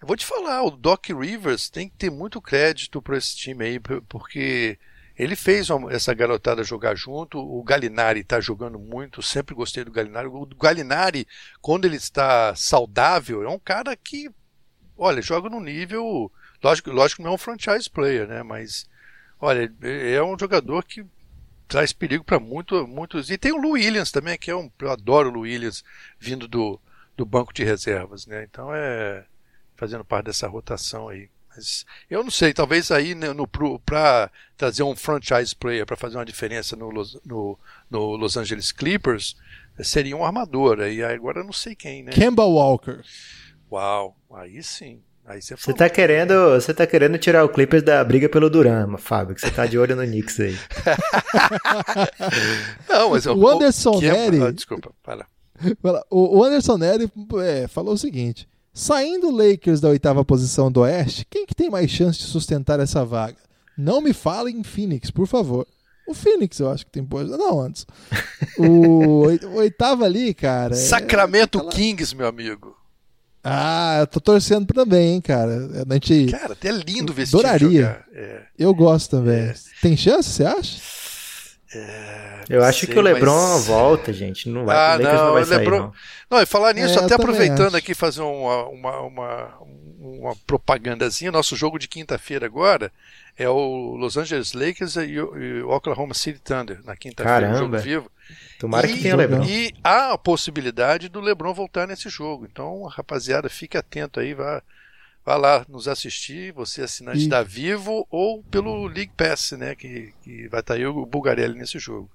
Eu vou te falar, o Doc Rivers tem que ter muito crédito para esse time aí, porque ele fez uma, essa garotada jogar junto. O Galinari está jogando muito, sempre gostei do Galinari. O Galinari, quando ele está saudável, é um cara que, olha, joga no nível. Lógico, lógico não é um franchise player, né? Mas, olha, é um jogador que traz perigo para muito, muitos. E tem o Lou Williams também, que é um. Eu adoro o Lou Williams vindo do, do banco de reservas, né? Então é fazendo parte dessa rotação aí. Mas eu não sei, talvez aí né, no, para trazer um franchise player para fazer uma diferença no, no, no, Los Angeles Clippers seria um armador. Aí agora eu não sei quem, né? Kemba Walker. Uau, aí sim. Aí você você tá querendo, você tá querendo tirar o Clippers da briga pelo Duran, Fábio, que você tá de olho no Knicks aí. não, mas o Anderson Neri. Ah, desculpa, para. O Anderson Neri é, falou o seguinte: Saindo o Lakers da oitava posição do Oeste, quem que tem mais chance de sustentar essa vaga? Não me fale em Phoenix, por favor. O Phoenix eu acho que tem boa. Não, antes. O, o oitavo ali, cara. É Sacramento é aquela... Kings, meu amigo. Ah, eu tô torcendo também, hein, cara. A gente. Cara, até lindo ver esse Adoraria. É. Eu gosto também. É. Tem chance, você acha? É, eu acho sei, que o LeBron mas... volta, gente. Não vai, ah, o Lakers não, não vai sair, LeBron... não. Não, e falar nisso, é, até aproveitando aqui, fazer uma, uma, uma, uma propagandazinha. Nosso jogo de quinta-feira agora é o Los Angeles Lakers e o, Oklahoma City Thunder, na quinta-feira, jogo vivo. Tomara e, que tenha o LeBron. E há a possibilidade do LeBron voltar nesse jogo. Então, rapaziada, fique atento aí, vá, vá lá nos assistir, você assinante e... da Vivo ou pelo League Pass, né, que, que vai estar aí o Bulgarelli nesse jogo.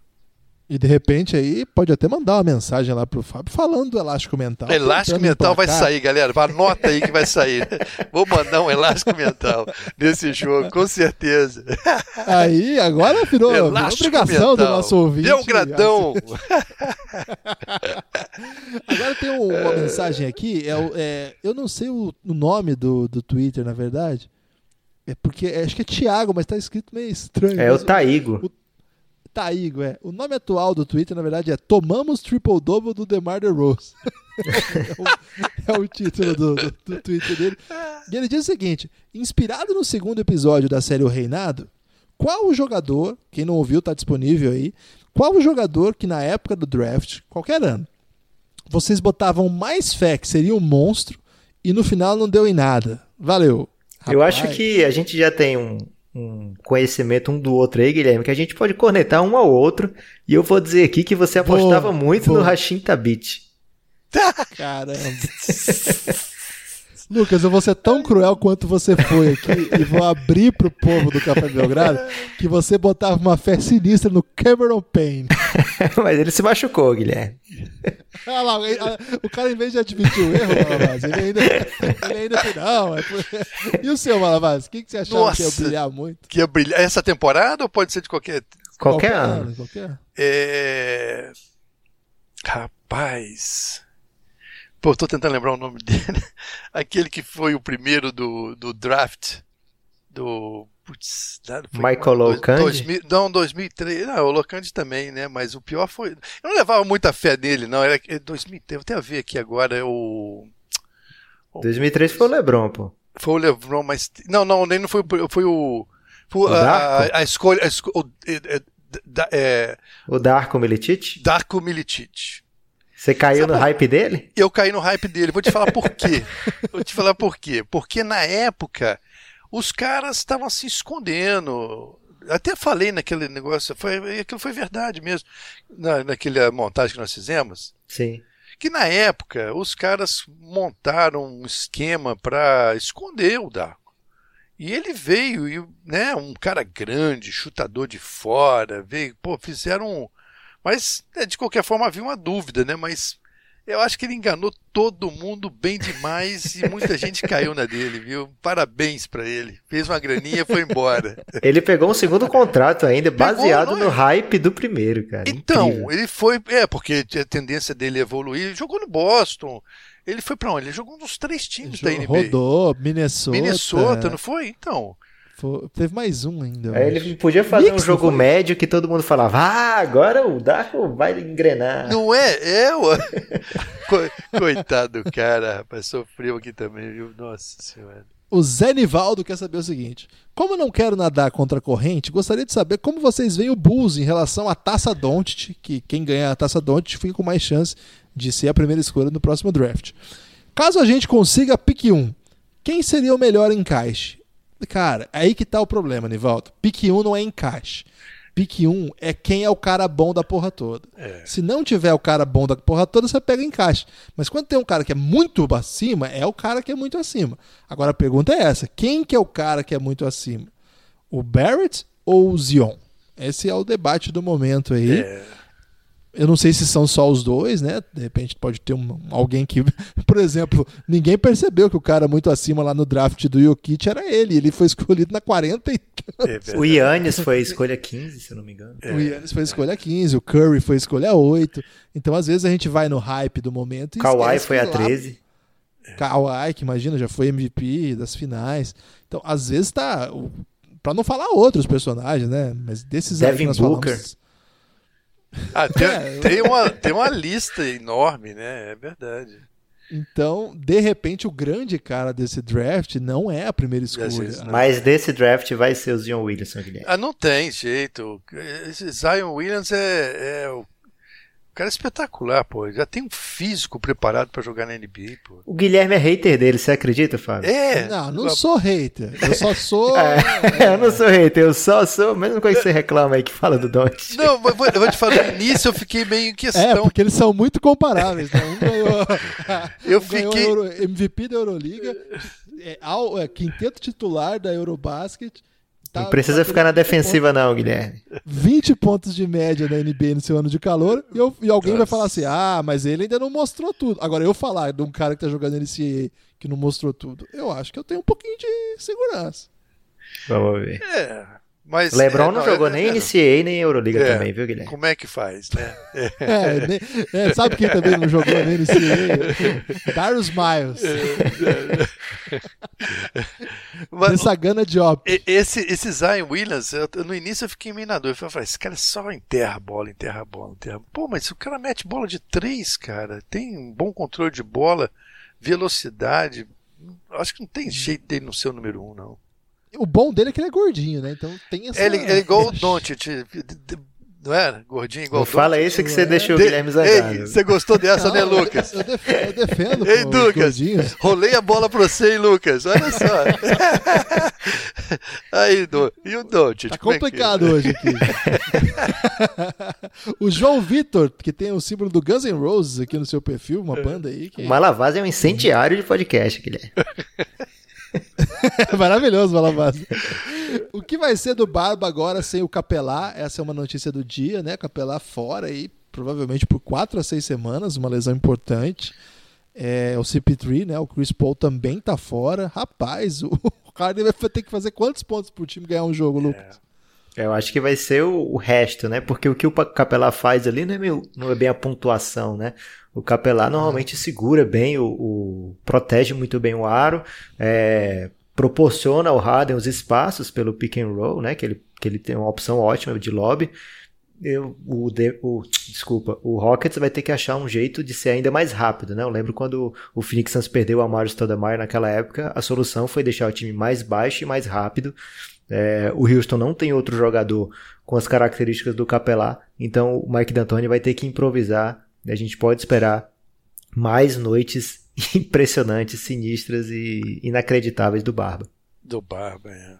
E de repente aí pode até mandar uma mensagem lá pro Fábio falando do elástico mental. Elástico mental vai sair, galera. Anota aí que vai sair. Vou mandar um elástico mental nesse jogo, com certeza. Aí, agora virou, virou obrigação mental. do nosso ouvinte. Deu um gradão. agora tem uma mensagem aqui. É, é, eu não sei o, o nome do, do Twitter, na verdade. É porque acho que é Thiago, mas tá escrito meio estranho. É o Taigo. O, Taigo, é. O nome atual do Twitter, na verdade, é Tomamos Triple Double do DeMar DeRozan. é, o, é o título do, do, do, Twitter dele. E ele diz o seguinte: inspirado no segundo episódio da série O Reinado, qual o jogador, quem não ouviu tá disponível aí, qual o jogador que na época do draft, qualquer ano, vocês botavam mais fé que seria um monstro e no final não deu em nada? Valeu. Rapaz. Eu acho que a gente já tem um, um conhecimento um do outro aí, Guilherme, que a gente pode cornetar um ao outro. E eu vou dizer aqui que você apostava boa, muito boa. no Rashim Tabit. Caramba. Lucas, eu vou ser tão cruel quanto você foi aqui e vou abrir pro povo do Café Belgrado que você botava uma fé sinistra no Cameron Payne. Mas ele se machucou, Guilherme. Ah lá, o cara, em vez de admitir o erro, Malavaz, ele ainda, ele ainda não. É E o seu, Malavaz? O que, que você achava Nossa, que ia brilhar muito? Que ia brilhar essa temporada ou pode ser de qualquer. Qualquer, qualquer ano. Qualquer. É... Rapaz. Pô, tô tentando lembrar o nome dele. Aquele que foi o primeiro do, do draft do. Putz, Michael Locandi? Não, 2003. Não, o Locandi também, né? Mas o pior foi. Eu não levava muita fé nele, não. Era 2003. Vou até ver aqui agora. É o. 2003 foi o Lebron, pô. Foi o Lebron, mas. Não, não, nem não foi, foi o. Foi o a, a, escolha. A escolha o, é, é, o Darko Milicic? Darko Milicic. Você caiu Sabe, no hype dele? Eu caí no hype dele. Vou te falar por quê. Vou te falar por quê. Porque na época os caras estavam se escondendo. Até falei naquele negócio, foi, aquilo foi verdade mesmo, na, naquela montagem que nós fizemos. Sim. Que na época os caras montaram um esquema para esconder o Darko. E ele veio, e, né, um cara grande, chutador de fora, veio, pô, fizeram mas, é, de qualquer forma, havia uma dúvida, né? Mas eu acho que ele enganou todo mundo bem demais e muita gente caiu na dele, viu? Parabéns para ele. Fez uma graninha e foi embora. Ele pegou um segundo contrato ainda, baseado no é? hype do primeiro, cara. Então, Incrível. ele foi. É, porque a tendência dele é evoluir. Jogou no Boston. Ele foi para onde? Ele jogou nos três times da NBA. Rodou, Minnesota. Minnesota, não foi? Então. Foi- teve mais um ainda. Aí acho. ele podia fazer Knicks, um jogo médio que todo mundo falava, ah, agora o Darko vai engrenar. Não é? É, ué. Coitado do cara, rapaz. Sofreu aqui também, viu? Nossa senhora. O Zé Nivaldo quer saber o seguinte: Como eu não quero nadar contra a corrente, gostaria de saber como vocês veem o Bulls em relação à Taça Doncic, que quem ganhar a Taça Doncic fica com mais chance de ser a primeira escolha no próximo draft. Caso a gente consiga a pick 1, quem seria o melhor encaixe? Cara, aí que tá o problema, Nivaldo. Pick 1 não é encaixe. Pick 1 é quem é o cara bom da porra toda. Se não tiver o cara bom da porra toda, você pega encaixe. Mas quando tem um cara que é muito acima, é o cara que é muito acima. Agora a pergunta é essa: quem que é o cara que é muito acima? O Barrett ou o Zion? Esse é o debate do momento aí. Eu não sei se são só os dois, né? De repente pode ter um, alguém que, por exemplo, ninguém percebeu que o cara muito acima lá no draft do Jokic era ele. Ele foi escolhido na 40 e É. O Yannis foi a escolha 15, se eu não me engano. o Yannis foi escolha 15, o Curry foi escolha 8. Então, às vezes, a gente vai no hype do momento e Kawhi foi a lá- 13. Kawhi, que imagina, já foi MVP das finais. Então, às vezes tá. Pra não falar outros personagens, né? Mas desses aí Devin que nós Booker. falamos. Ah, tem, É, eu- tem uma, tem uma lista enorme, né? É verdade. Então, de repente, o grande cara desse draft não é a primeira Às escolha. Mas desse draft vai ser o Zion Williamson, Guilherme. Ah, não tem jeito. Zion Williams é, é o cara é espetacular, pô. Já tem um físico preparado pra jogar na NBA, pô. O Guilherme é hater dele, você acredita, Fábio? É. Não, não sou hater. Eu só sou. eu não sou hater, eu só sou a mesma coisa que você reclama aí que fala do Don't. Não, mas vou- eu vou te falar, no início eu fiquei meio em É, questão. porque eles são muito comparáveis. Né? Um ganhou, Eu um ganhou fiquei- Euro- MVP da Euroliga, é, ao- é, quinteto titular da Eurobasket. Tá- Não precisa batendo ficar na 20 defensiva não, Guilherme. 20 pontos de média na NBA no seu ano de calor e, eu- e alguém vai falar assim: ah, mas ele ainda não mostrou tudo. Agora, eu falar de um cara que tá jogando NCAA que não mostrou tudo, eu acho que eu tenho um pouquinho de segurança. Vamos ver. É, mas, O LeBron é, não jogou é, nem é, NCAA nem Euroliga é, também, viu, Guilherme? Como é que faz, né? É. É, ne- é, sabe quem também não jogou na NCAA? Darius Miles. Mas, Dessa Gana Job. e- esse, esse Zion Williams, eu- eu- no início eu fiquei meio na dúvida. Eu falei, esse cara só enterra a bola, enterra a bola, enterra. Pô, mas o cara mete bola de três, cara. Tem um bom controle de bola, velocidade. Acho que não tem jeito dele não ser o número um, não. O bom dele é que ele é gordinho, né? Então tem essa. Ele, ele é igual o Doncic, não era? Gordinho igual Não o fala isso que você deixou o Guilherme Ei, zangado. você gostou dessa, Não, né, Lucas? Eu defendo, eu defendo Ei, pô, Lucas, rolei a bola pra você, hein, Lucas? Olha só. Aí, Do... e o Doncic? Tá como é que- complicado hoje aqui. o João Vitor, que tem o símbolo do Guns N' Roses aqui no seu perfil, uma banda aí que O Malavaz é um incendiário de podcast, Guilherme. É maravilhoso, Malavaz. O que vai ser do Barba agora sem o Capelá? Essa é uma notícia do dia, né? Capelá fora aí, provavelmente por quatro a seis semanas, uma lesão importante. É, o CP3, né? O Chris Paul também tá fora. Rapaz, o Harden vai ter que fazer quantos pontos pro time ganhar um jogo, Lucas? Eu acho que vai ser o, o resto, né? Porque o que o Capelá faz ali não é, meio, não é bem a pontuação, né? O Capelá normalmente segura bem, o, o- protege muito bem o aro, é, proporciona ao Harden os espaços pelo pick and roll, né? Que ele, que ele tem uma opção ótima de lobby. Eu, o, o- desculpa, o Rockets vai ter que achar um jeito de ser ainda mais rápido, né? Eu lembro quando o Phoenix Suns perdeu o Amaro Stoudemire naquela época, a solução foi deixar o time mais baixo e mais rápido. É, o Houston não tem outro jogador com as características do Capelá, então o Mike D'Antoni vai ter que improvisar. A gente pode esperar mais noites impressionantes, sinistras e inacreditáveis do Barba. Do Barba, é.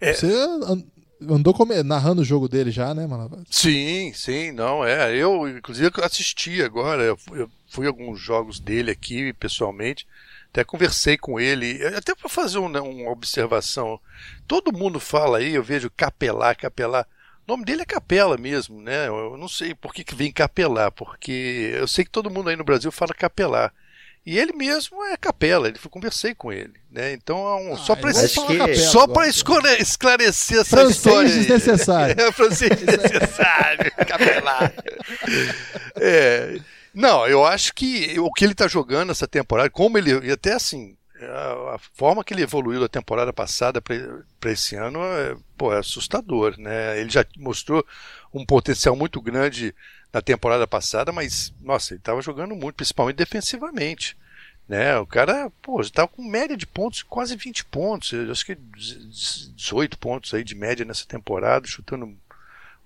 É. Você an- andou come- narrando o jogo dele já, né, Malavaz? Sim, sim, não, é. Eu, inclusive, assisti agora. Eu fui, eu fui a alguns jogos dele aqui, pessoalmente. Até conversei com ele, até para fazer um- né, uma observação. Todo mundo fala aí, eu vejo Capelá, Capelá. O nome dele é Capela mesmo, né? Eu não sei por que, que vem Capelá, porque eu sei que todo mundo aí no Brasil fala Capelá. E ele mesmo é Capela, ele, eu conversei com ele, né? Então, é um, só Ah, para falar que- Capela só para esclare- esclarecer essa Francês história. desnecessário. É, francês desnecessário. Capelar. É, não, eu acho que o que ele tá jogando essa temporada, como ele. E até assim. A, a, forma que ele evoluiu da temporada passada para esse ano é, pô, é assustador, né? Ele já mostrou um potencial muito grande na temporada passada, mas nossa, ele estava jogando muito, principalmente defensivamente. Né? O cara, pô, estava com média de pontos, quase 20 pontos, acho que 18 pontos aí de média nessa temporada, chutando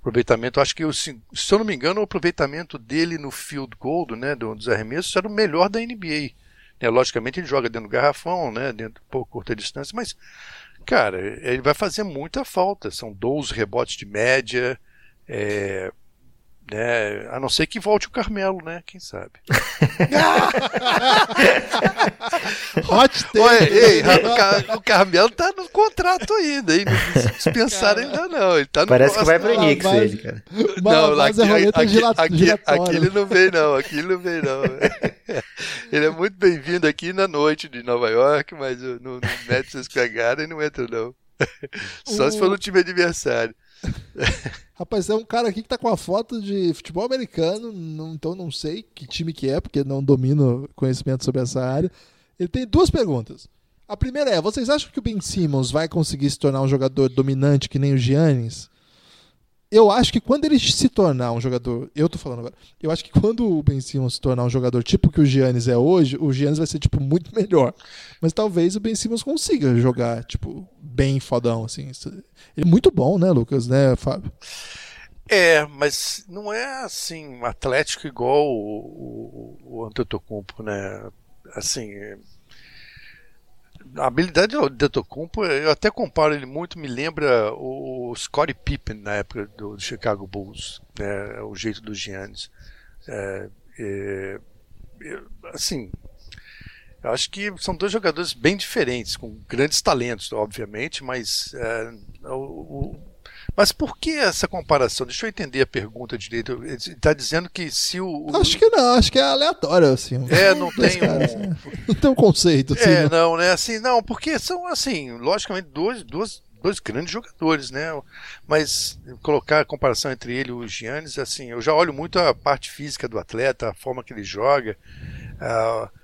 aproveitamento, acho que eu, se eu não me engano, o aproveitamento dele no field goal, né, dos arremessos, era o melhor da NBA. Né? Logicamente ele joga dentro do garrafão, né? dentro de pouco curta distância, mas, cara, ele vai fazer muita falta. São 12 rebotes de média. É, né? A não ser que volte o Carmelo, né? Quem sabe? Hot take. Oi, ei, o Carmelo tá no contrato ainda, hein? Não dispensaram ainda não. Ele tá Parece que vai pro Knicks ah, ele, cara. Não, mas aqui, aqui, aqui, aqui, ele não vem não, aqui ele não vem não. ele é muito bem-vindo aqui na noite de Nova York, mas no, no Madison Square Garden não entra não. Só se for no time adversário. Rapaz, é um cara aqui que tá com a foto de futebol americano, não, então não sei que time que é, porque não domino conhecimento sobre essa área. Ele tem duas perguntas. A primeira é: vocês acham que o Ben Simmons vai conseguir se tornar um jogador dominante que nem o Giannis? Eu acho que quando ele se tornar um jogador. Eu tô falando agora. Eu acho que quando o Ben Simmons se tornar um jogador tipo que o Giannis é hoje, o Giannis vai ser, tipo, muito melhor. Mas talvez o Ben Simmons consiga jogar, tipo, bem fodão, assim. Ele é muito bom, né, Lucas, né, Fábio? É, mas não é assim, atlético igual o, o, o Antetokounmpo, né? Assim, a habilidade do Detocumpo, eu até comparo ele muito, me lembra o Scottie Pippen na época do, Chicago Bulls, né, o jeito do Giannis. É, é, assim, eu acho que são dois jogadores bem diferentes, com grandes talentos, obviamente, mas é, o, mas por que essa comparação? Deixa eu entender a pergunta direito. Ele está dizendo que se o, Acho que não, acho que é aleatório, assim. É, não tem caras, um... Não tem um conceito, assim. É, não, né? Assim, não, porque são, assim, logicamente, dois, dois, dois grandes jogadores, né? Mas colocar a comparação entre ele e o Giannis, assim, eu já olho muito a parte física do atleta, a forma que ele joga. Uh,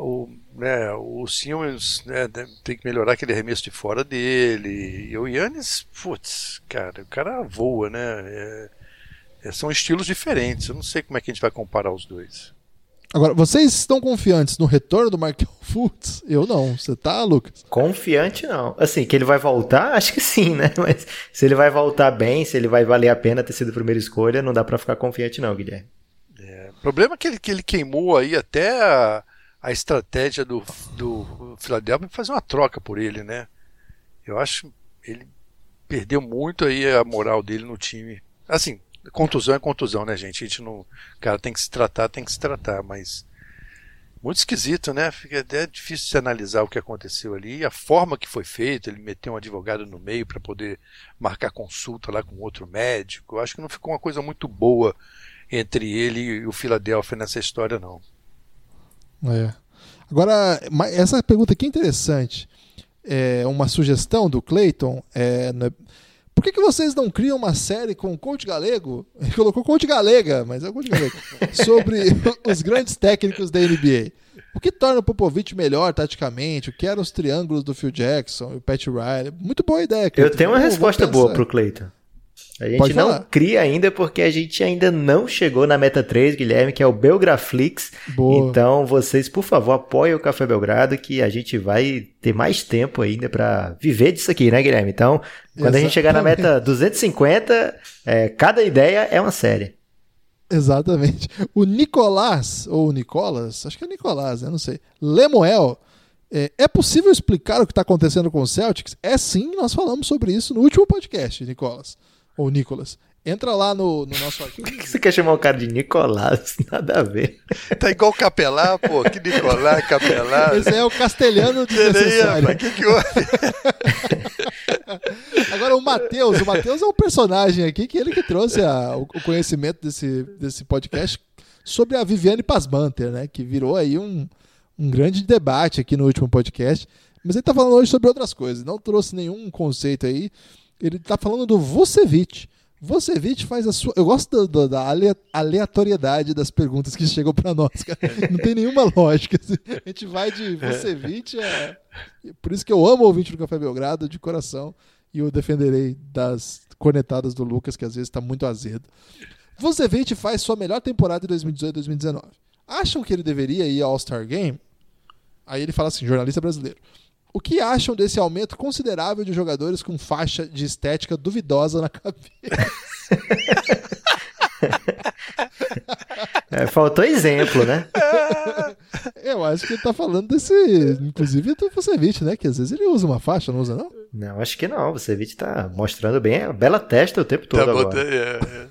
o, né, o Simmons né, tem que melhorar aquele arremesso de fora dele. E o Yannis, putz, cara, o cara voa, né? É, é, são estilos diferentes. Eu não sei como é que a gente vai comparar os dois. Agora, vocês estão confiantes no retorno do Markel Fultz? Eu não. Você tá, Lucas? Confiante não. Assim, que ele vai voltar? Acho que sim, né? Mas se ele vai voltar bem, se ele vai valer a pena ter sido a primeira escolha, não dá para ficar confiante não, Guilherme. É, o problema é que ele, que ele queimou aí até a, a estratégia do, do Philadelphia fazer uma troca por ele, né? Eu acho ele perdeu muito aí a moral dele no time. Assim, contusão é contusão, né, gente? A gente não, cara tem que se tratar, tem que se tratar, mas muito esquisito, né? Fica até difícil de analisar o que aconteceu ali, a forma que foi feito, ele meteu um advogado no meio para poder marcar consulta lá com outro médico. Eu acho que não ficou uma coisa muito boa entre ele e o Philadelphia nessa história, não. É. Agora, essa pergunta aqui é interessante. É uma sugestão do Clayton. É, por que, que vocês não criam uma série com o Coach Galego? Ele colocou Coach Galega, mas é o Coach Galego. sobre os grandes técnicos da NBA. O que torna o Popovich melhor taticamente? O que eram os triângulos do Phil Jackson e o Pat Riley? Muito boa ideia. Clayton. Eu tenho uma resposta boa pro Clayton. A gente Pode não falar. cria ainda porque a gente ainda não chegou na meta 3, Guilherme, que é o Belgraflix. Boa. Então, vocês, por favor, apoiem o Café Belgrado, que a gente vai ter mais tempo ainda para viver disso aqui, né, Guilherme? Então, quando Exatamente. a gente chegar na meta 250, é, cada ideia é uma série. Exatamente. O Nicolás, ou Nicolas, acho que é Nicolás, né? Não sei. Lemuel. É, é possível explicar o que está acontecendo com o Celtics? É sim, nós falamos sobre isso no último podcast, Nicolas ou Nicolas. Entra lá no, no nosso arquivo. Por que você quer chamar o cara de Nicolás? Nada a ver. Tá igual Capelá, pô. Que Nicolás, Capelá. Esse é o castelhano de necessário. que que houve? Agora o Matheus. O Matheus é um personagem aqui que ele que trouxe a, o conhecimento desse, desse podcast sobre a Viviane Pasmanter, né? Que virou aí um, um grande debate aqui no último podcast. Mas ele tá falando hoje sobre outras coisas. Não trouxe nenhum conceito aí ele está falando do Vucevic. Vucevic faz a sua. Eu gosto do- do- da ale- aleatoriedade das perguntas que chegam pra nós, cara. Não tem nenhuma lógica. assim. A gente vai de Vucevic a. Por isso que eu amo o ouvinte do Café Belgrado de coração e o defenderei das cornetadas do Lucas, que às vezes tá muito azedo. Vucevic faz sua melhor temporada em 2018 e 2019. Acham que ele deveria ir ao All-Star Game? Aí ele fala assim, jornalista brasileiro. O que acham desse aumento considerável de jogadores com faixa de estética duvidosa na cabeça? É, faltou exemplo, né? Eu acho que ele tá falando desse. Inclusive do Vucevic, né? Que às vezes ele usa uma faixa, não usa, não? Não, acho que não. Você Vucevic tá mostrando bem a bela testa o tempo todo Tá agora. botando- é, é.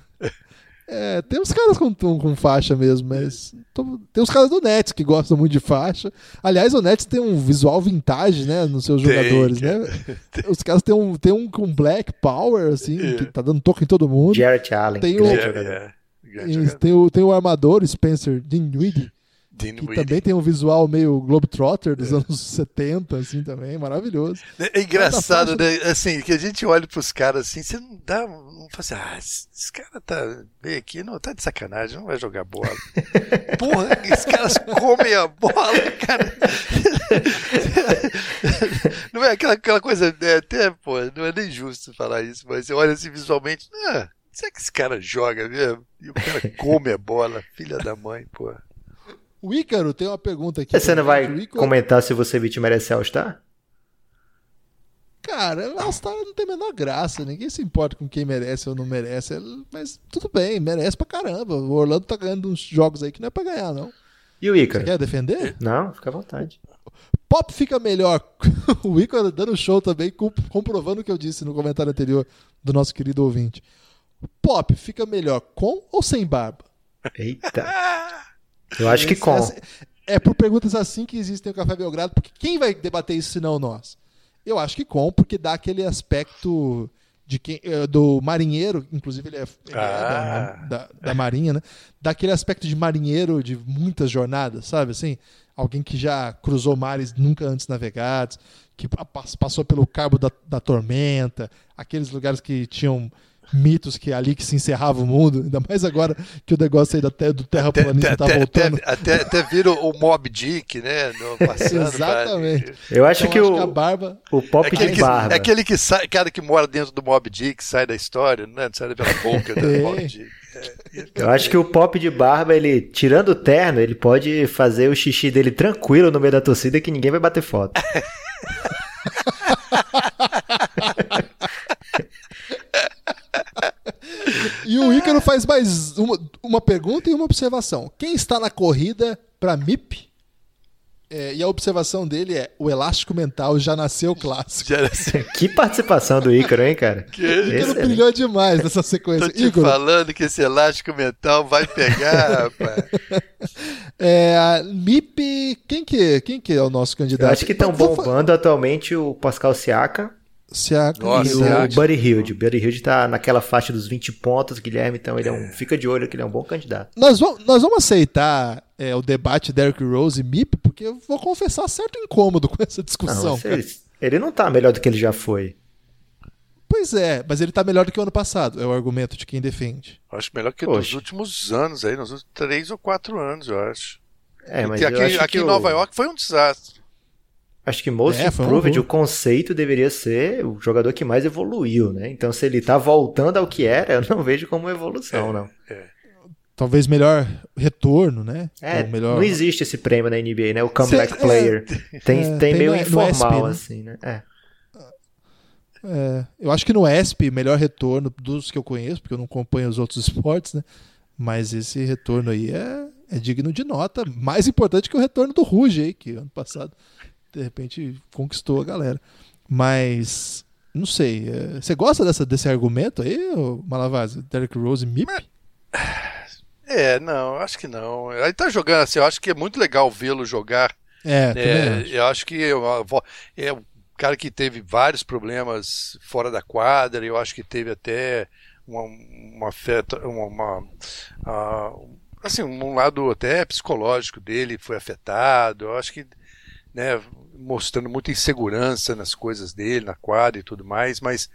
É, tem uns caras com, com faixa mesmo, mas. tô- Tem os caras do Nets que gostam muito de faixa. Aliás, o Nets tem um visual vintage, né? Nos seus Tem, jogadores, né? Os caras têm um, tem um com Black Power, assim, É. que tá dando toque em todo mundo. Jarrett Allen, Tem o- É, tem, o, tem o armador Spencer Dinwiddie, Dean que Weedy. também tem um visual meio Globetrotter dos anos 70, assim, também, maravilhoso. É engraçado, Cada né? Assim, que a gente olha pros caras assim, você não dá. Não fala assim, ah, esse, cara tá bem aqui, não, tá de sacanagem, não vai jogar bola. Porra, esses caras comem a bola, cara. Não é aquela, aquela coisa, é, até, pô, não é nem justo falar isso, mas você olha assim visualmente, ah, será que esse cara joga mesmo? E o cara come a bola, filha da mãe, pô. O Ícaro tem uma pergunta aqui. Você não vai Ícaro- comentar se você Vucevic merece All-Star? Cara, o All-Star não tem a menor graça. Ninguém se importa com quem merece ou não merece. Mas tudo bem, merece pra caramba. O Orlando tá ganhando uns jogos aí que não é pra ganhar, não. E o Você Ícaro? quer defender? Não, fica à vontade. Pop fica melhor. o Ícaro dando show também, com- comprovando o que eu disse no comentário anterior do nosso querido ouvinte. Pop fica melhor com ou sem barba? Eita. Eu acho que com. É por perguntas assim que existem no Café Belgrado, porque quem vai debater isso se não nós? Eu acho que com, porque dá aquele aspecto de quem, eh, do marinheiro, inclusive ele é, ele é Ah. da, da, da marinha, né? Dá aquele aspecto de marinheiro de muitas jornadas, sabe assim? Alguém que já cruzou mares nunca antes navegados, que pa- pass- passou pelo cabo da, da tormenta, aqueles lugares que tinham mitos que é ali que se encerrava o mundo, ainda mais agora que o negócio aí da, te- do terraplanismo tá até, voltando. até, até, até vira o Mob Dick, né? Passando, Exatamente. cara. Eu acho Então, que acho o, que a barba o pop É de que, barba. é aquele que sai, cara que mora dentro do Mob Dick, sai da história, né? Sai pela boca do É. Mob Dick. Eu acho que o pop de barba, ele, tirando o terno, ele pode fazer o xixi dele tranquilo no meio da torcida que ninguém vai bater foto. E o Ícaro faz mais uma, uma pergunta e uma observação. Quem está na corrida para MIP? É, e a observação dele é: o elástico mental já nasceu clássico. Já assim, que participação do Ícaro, hein, cara? que- O Ícaro Excelente. brilhou demais nessa Tô sequência. te Ícaro, falando que esse elástico mental vai pegar, rapaz. é, a MIP, quem que, quem que é o nosso Eu candidato? acho que estão bombando atualmente o Pascal Siaka Se a... Nossa, e o. Buddy Hilde. O Buddy Hilde tá naquela faixa dos 20 pontos, Guilherme, então ele é um. Fica de olho que ele é um bom candidato. Nós vamos, nós vamos aceitar é, o debate Derrick Rose e MIP, porque eu vou confessar certo incômodo com essa discussão. Não, ele, ele não tá melhor do que ele já foi. Pois é, mas ele tá melhor do que o ano passado, é o argumento de quem defende. Eu Acho melhor que Poxa. nos últimos anos aí, nos últimos três ou quatro anos, eu acho. É, mas eu aqui acho aqui que em o- Nova York foi um desastre. Acho que Most É, um Improved, horror. o conceito deveria ser o jogador que mais evoluiu, né? Então, se ele tá voltando ao que era, eu não vejo como evolução, não. Talvez melhor retorno, né? É, melhor... não existe esse prêmio na NBA, né? O comeback Cê- é, player. tem, é, tem, tem meio no- no informal, ESP, né? assim, né? É. É, eu acho que no ESP, melhor retorno dos que eu conheço, porque eu não acompanho os outros esportes, né? Mas esse retorno aí é, é digno de nota. Mais importante que o retorno do Ruge aí, que ano passado, de repente, conquistou a galera. Mas, não sei. é, você gosta dessa, desse argumento aí, ô Malavase? Derrick Rose MIP? É, não, acho que não. Ele tá jogando assim, eu acho que é muito legal vê-lo jogar. É, É, acho. eu acho que eu- é um cara que teve vários problemas fora da quadra, eu acho que teve até uma, uma afeta, uma, uma, ah, assim, um lado até psicológico dele foi afetado. Eu acho que, né, mostrando muita insegurança nas coisas dele, na quadra e tudo mais, mas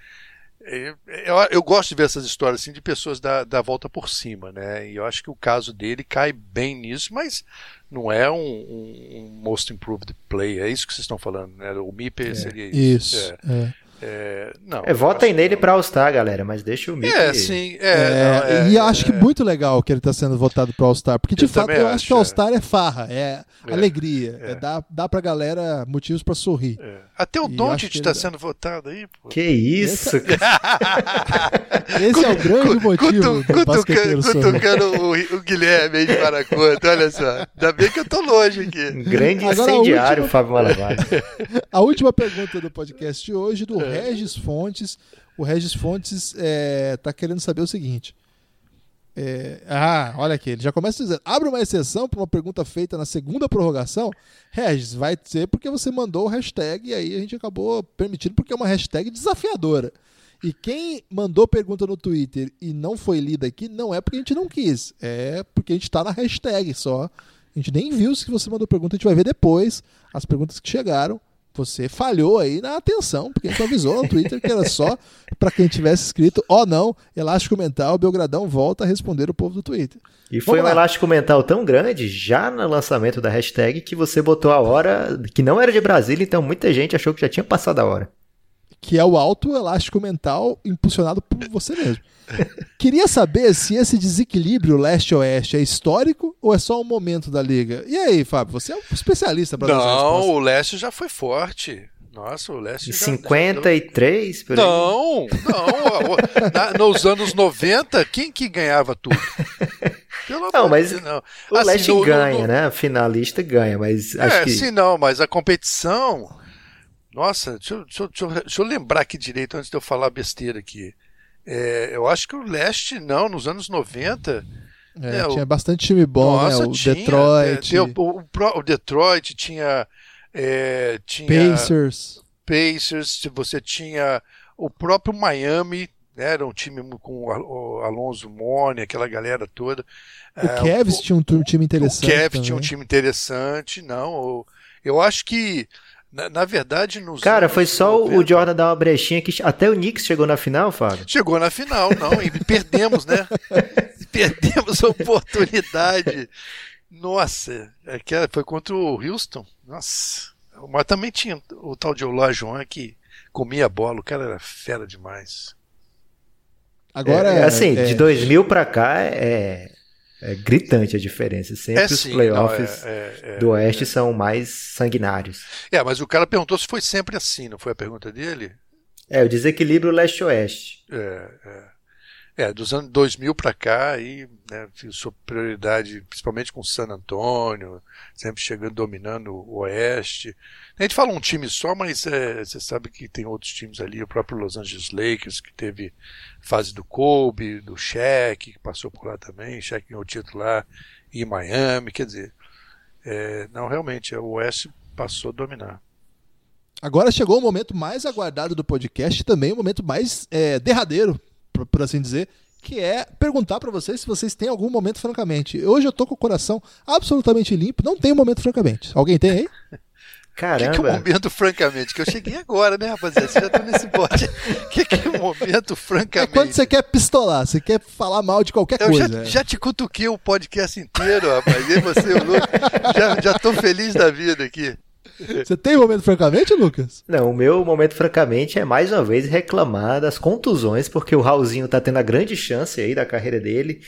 é, eu, eu, gosto de ver essas histórias assim de pessoas da, da volta por cima, né? E eu acho que o caso dele cai bem nisso, mas não é um, um, um most improved play. É isso que vocês estão falando, né? O MIP é, seria isso. Isso. É. é. É, não, é, votem nele para All-Star, galera, mas deixa o Mickey. É, sim. É, é, não, e acho que é. muito legal que ele está sendo votado para All-Star, porque de eu fato eu acho, acho que All-Star é. farra, é, é alegria, é. dá, dá pra galera motivos para sorrir. Até o Doncic está sendo votado aí. Pô. Que isso, Esse, Esse é o grande motivo cutu, do basqueteiro Cutucando o, o Guilherme aí de Paraconta, olha só. Ainda bem que eu tô longe aqui. grande Agora, incendiário, última... Fábio Malavaz. a última pergunta do podcast de hoje, do Regis Fontes. O Regis Fontes está é, querendo saber o seguinte. É, ah, olha aqui, ele já começa dizendo: abre uma exceção para uma pergunta feita na segunda prorrogação. Regis, vai ser porque você mandou o hashtag e aí a gente acabou permitindo porque é uma hashtag desafiadora. E quem mandou pergunta no Twitter e não foi lida aqui não é porque a gente não quis, é porque a gente está na hashtag só. A gente nem viu se você mandou pergunta, a gente vai ver depois as perguntas que chegaram você falhou aí na atenção, porque a gente avisou no Twitter que era só para quem tivesse escrito, ó oh, não, elástico mental, Belgradão volta a responder o povo do Twitter. E foi um elástico mental tão grande, já no lançamento da hashtag, que você botou a hora que não era de Brasília, então muita gente achou que já tinha passado a hora. Que é o alto elástico mental impulsionado por você mesmo. Queria saber se esse desequilíbrio leste-oeste é histórico ou é só um momento da liga. E aí, Fábio, você é um especialista para Não, o leste já foi forte. Nossa, o leste. Em já, 53? Já... Não, não. Na, nos anos 90, quem que ganhava tudo? Pelo não, mas não. o assim, leste no, ganha, no, no... né? Finalista ganha, mas acho é, que... sim, não, mas a competição. Nossa, deixa, deixa, deixa, deixa eu lembrar aqui direito antes de eu falar besteira aqui. É, eu acho que o leste, não, nos anos 90. É, é, tinha o... bastante time bom, né? Nossa, né? O tinha, Detroit. É, o, o, Detroit tinha, é, tinha. Pacers. Pacers, você tinha o próprio Miami, né? era um time com o Alonso Mone, aquela galera toda. O é, Cavs tinha um time interessante. O Cavs tinha um time interessante, não. Eu, eu acho que na, na, verdade, nos. Cara, foi só 90, o Jordan dar uma brechinha que até o Knicks chegou na final, Fábio? Chegou na final, não, e perdemos, né? perdemos a oportunidade. Nossa, aquela foi contra o Houston. Nossa. Mas também tinha o tal de Olajuwon que comia a bola, o cara era fera demais. Agora, é, assim, é... de 2000 para cá é, é gritante a diferença. Sempre é, os sim, playoffs não, é, é, do Oeste é. são mais sanguinários. É, mas o cara perguntou se foi sempre assim, não foi a pergunta dele? É, o desequilíbrio leste-oeste. É, é. É, dos anos 2000 para cá, aí, né, superioridade, principalmente com San Antônio, sempre chegando, dominando o Oeste. A gente fala um time só, mas é, você sabe que tem outros times ali, o próprio Los Angeles Lakers, que teve fase do Kobe, do Shaq, que passou por lá também, Shaq ganhou o título lá em Miami, quer dizer, é, não, realmente, o Oeste passou a dominar. Agora chegou o momento mais aguardado do podcast, também o momento mais é, derradeiro por, por assim dizer, que é perguntar para vocês se vocês têm algum momento francamente. Hoje eu tô com o coração absolutamente limpo, não tem momento francamente. Alguém tem aí? Caramba. O que, que é o momento, francamente? Que eu cheguei agora, né, rapaziada? Você já tá nesse bote. O que, que é o momento, francamente? É quando você quer pistolar, você quer falar mal de qualquer eu coisa. Já, já te cutuquei o podcast inteiro, rapaz. E você, o Lucas. Já, já tô feliz da vida aqui. Você tem momento francamente, Lucas? Não, o meu momento francamente é mais uma vez reclamar das contusões, porque o Raulzinho tá tendo a grande chance aí da carreira dele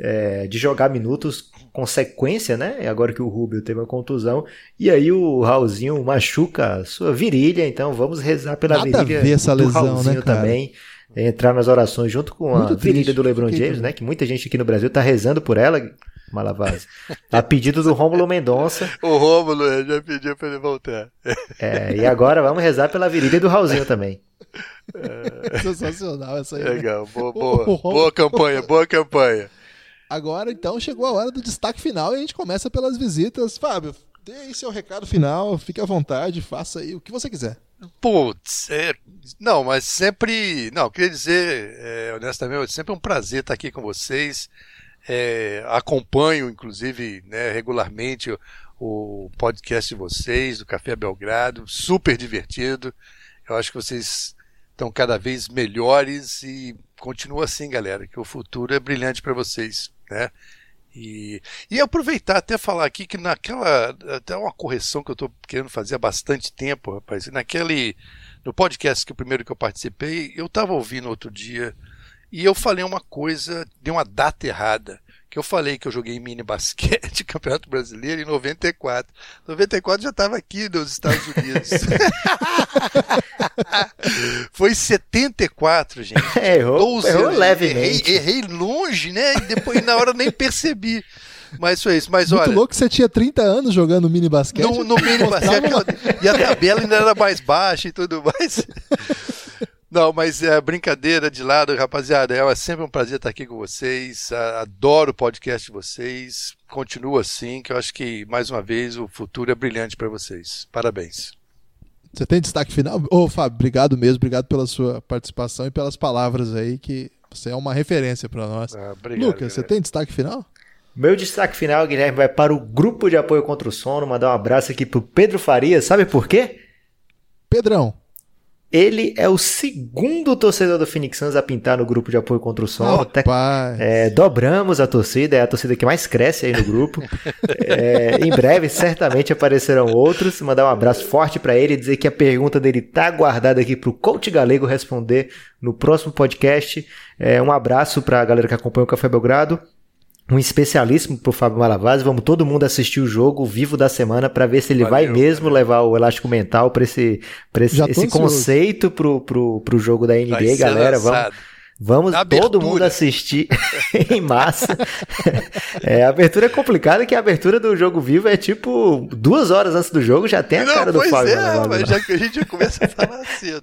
é, de jogar minutos com sequência, né? Agora que o Rubio teve uma contusão. E aí o Raulzinho machuca a sua virilha, então vamos rezar pela Nada virilha a ver essa do lesão, né, Raulzinho né, também. Entrar nas orações junto com Muito a virilha do LeBron James, né? Que muita gente aqui no Brasil tá rezando por ela. Malavaz. A pedido do Rômulo Mendonça. O Rômulo já pediu para ele voltar. É, e agora vamos rezar pela virilha do Raulzinho também. É... Sensacional essa aí. Né? Legal, boa, boa, boa campanha, boa campanha. Agora então chegou a hora do destaque final e a gente começa pelas visitas. Fábio, dê aí seu recado final, fique à vontade, faça aí o que você quiser. Putz, é, não, mas sempre. Não, queria dizer, é, honestamente, sempre um prazer estar aqui com vocês. É, acompanho, inclusive, né, regularmente o, podcast de vocês, do Café Belgrado, super divertido. Eu acho que vocês estão cada vez melhores e continua assim, galera, que o futuro é brilhante para vocês, né? E, e aproveitar até falar aqui que naquela até uma correção que eu estou querendo fazer há bastante tempo, rapaz, naquele no podcast que o primeiro que eu participei, eu estava ouvindo outro dia e eu falei uma coisa, dei uma data errada que eu falei que eu joguei mini basquete, Campeonato Brasileiro, em 94. 94 já estava aqui nos Estados Unidos. Foi 74, gente. É, errou, errou levemente. Errei, errei longe, né? E depois na hora nem percebi. Mas foi isso. Mas Muito olha. louco que você tinha 30 anos jogando mini basquete. No, no mini basquete. e a tabela ainda era mais baixa e tudo mais. Não, mas é brincadeira de lado, rapaziada. É sempre um prazer estar aqui com vocês. Adoro o podcast de vocês. Continua assim, que eu acho que, mais uma vez, o futuro é brilhante para vocês. Parabéns. Você tem destaque final? Ô, Fábio, obrigado mesmo. Obrigado pela sua participação e pelas palavras aí, que você é uma referência para nós. Ah, obrigado, Lucas, galera. você tem destaque final? Meu destaque final, Guilherme, vai para o grupo de apoio contra o sono. Mandar um abraço aqui pro Pedro Farias. Sabe por quê? Pedrão. Ele é o segundo torcedor do Phoenix Suns a pintar no grupo de apoio contra o sono. Rapaz. É, dobramos a torcida, é a torcida que mais cresce aí no grupo. É, em breve, certamente aparecerão outros. Mandar um abraço forte para ele e dizer que a pergunta dele tá guardada aqui pro Coach Galego responder no próximo podcast. É, um abraço para a galera que acompanha o Café Belgrado um especialíssimo pro Fábio Malavaz. Vamos todo mundo assistir o jogo vivo da semana para ver se ele Valeu, vai mesmo valeu. levar o elástico mental para esse, pra esse, esse conceito pro, pro, pro jogo da Vai NBA, ser galera. Vamos, lançado. vamos Abertura. todo mundo assistir em massa. é, a abertura é complicada, que a abertura do jogo vivo é tipo duas horas antes do jogo, já tem a Não, cara do pois Fábio é, mas já que a gente já começa a falar cedo.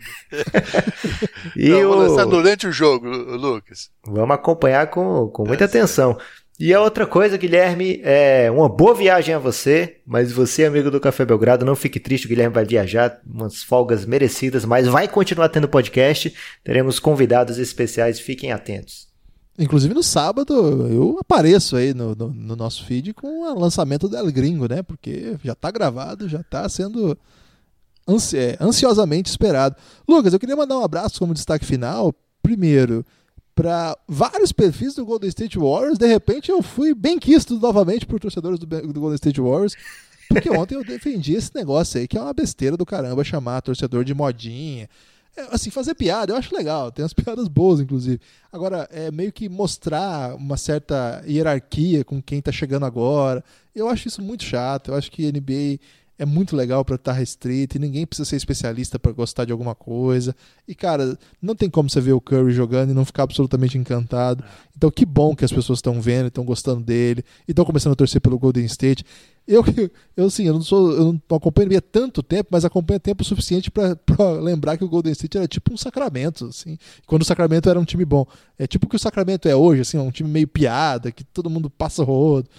E Não, vou o- lançar durante o jogo, Lu- Lucas. Vamos acompanhar com, com muita É, atenção. E a outra coisa, Guilherme, é uma boa viagem a você, mas você, amigo do Café Belgrado, não fique triste, o Guilherme vai viajar, umas folgas merecidas, mas vai continuar tendo podcast, teremos convidados especiais, fiquem atentos. Inclusive no sábado eu apareço aí no, no, no nosso feed com o lançamento do El Gringo, né? Porque já tá gravado, já tá sendo é, ansiosamente esperado. Lucas, eu queria mandar um abraço como destaque final. Primeiro, para vários perfis do Golden State Warriors. De repente eu fui bem quisto novamente por torcedores do, do Golden State Warriors. Porque ontem eu defendi esse negócio aí, que é uma besteira do caramba chamar torcedor de modinha. É, assim, fazer piada, eu acho legal, tem umas piadas boas, inclusive. Agora, é meio que mostrar uma certa hierarquia com quem tá chegando agora. Eu acho isso muito chato. Eu acho que NBA é muito legal para estar restrito e ninguém precisa ser especialista para gostar de alguma coisa. E, cara, não tem como você ver o Curry jogando e não ficar absolutamente encantado. Então, que bom que as pessoas estão vendo, estão gostando dele e estão começando a torcer pelo Golden State. Eu, eu assim, eu não sou, eu não acompanho há tanto tempo, mas acompanho tempo suficiente para lembrar que o Golden State era tipo um Sacramento, assim. Quando o Sacramento era um time bom, é tipo o que o Sacramento é hoje, assim, um time meio piada, que todo mundo passa rodo.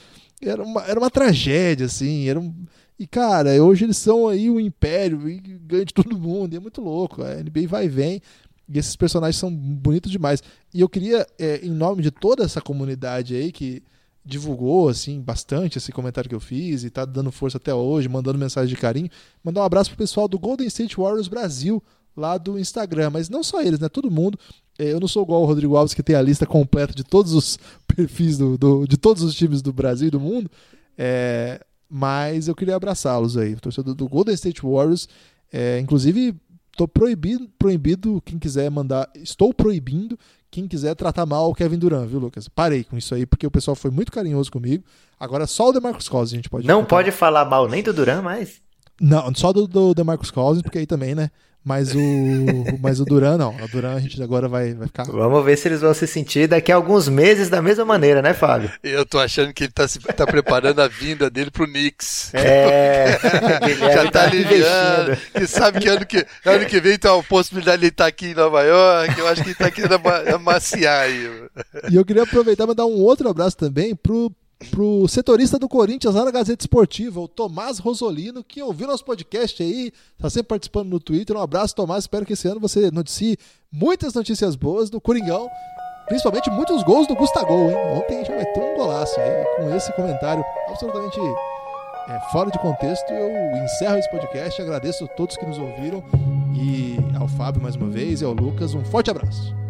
Era uma, era uma tragédia, assim, era um, e cara, hoje eles são aí o império e ganham de todo mundo, e é muito louco. A NBA vai e vem. E esses personagens são bonitos demais. E eu queria, é, em nome de toda essa comunidade aí que divulgou assim bastante esse comentário que eu fiz e tá dando força até hoje, mandando mensagem de carinho, mandar um abraço pro pessoal do Golden State Warriors Brasil lá do Instagram, mas não só eles, né? Todo mundo. É, Eu não sou igual o Rodrigo Alves que tem a lista completa de todos os perfis do, do- de todos os times do Brasil e do mundo. É, mas eu queria abraçá-los aí, o torcedor do Golden State Warriors. É, inclusive, tô proibido, proibido quem quiser mandar. Estou proibindo quem quiser tratar mal o Kevin Durant, viu, Lucas? Parei com isso aí, porque o pessoal foi muito carinhoso comigo. Agora só o DeMarcus Cousins a gente pode Não tratar. pode falar mal nem do Duran, mas Não, só do, do DeMarcus Cousins, porque aí também, né? Mas o, mas o Duran não. O Duran a gente agora vai, vai ficar. vamos ver se eles vão se sentir daqui a alguns meses da mesma maneira, né, Fábio? Eu tô achando que ele tá, se- tá preparando a vinda dele pro Knicks. É, Já tá aliviando. investindo. E sabe que ano que, ano que vem tem uma possibilidade de ele estar aqui em Nova York. Eu acho que ele tá querendo ama- amaciar aí. E eu queria aproveitar e mandar um outro abraço também pro, pro setorista do Corinthians lá na Gazeta Esportiva, o Tomás Rosolino, que ouviu nosso podcast aí, tá sempre participando no Twitter. Um abraço, Tomás. Espero que esse ano você noticie muitas notícias boas do Coringão. Principalmente muitos gols do Gustavo, hein? Ontem já ter um golaço aí, com esse comentário absolutamente é, fora de contexto, eu encerro esse podcast. Agradeço a todos que nos ouviram e ao Fábio mais uma vez e ao Lucas. Um forte abraço.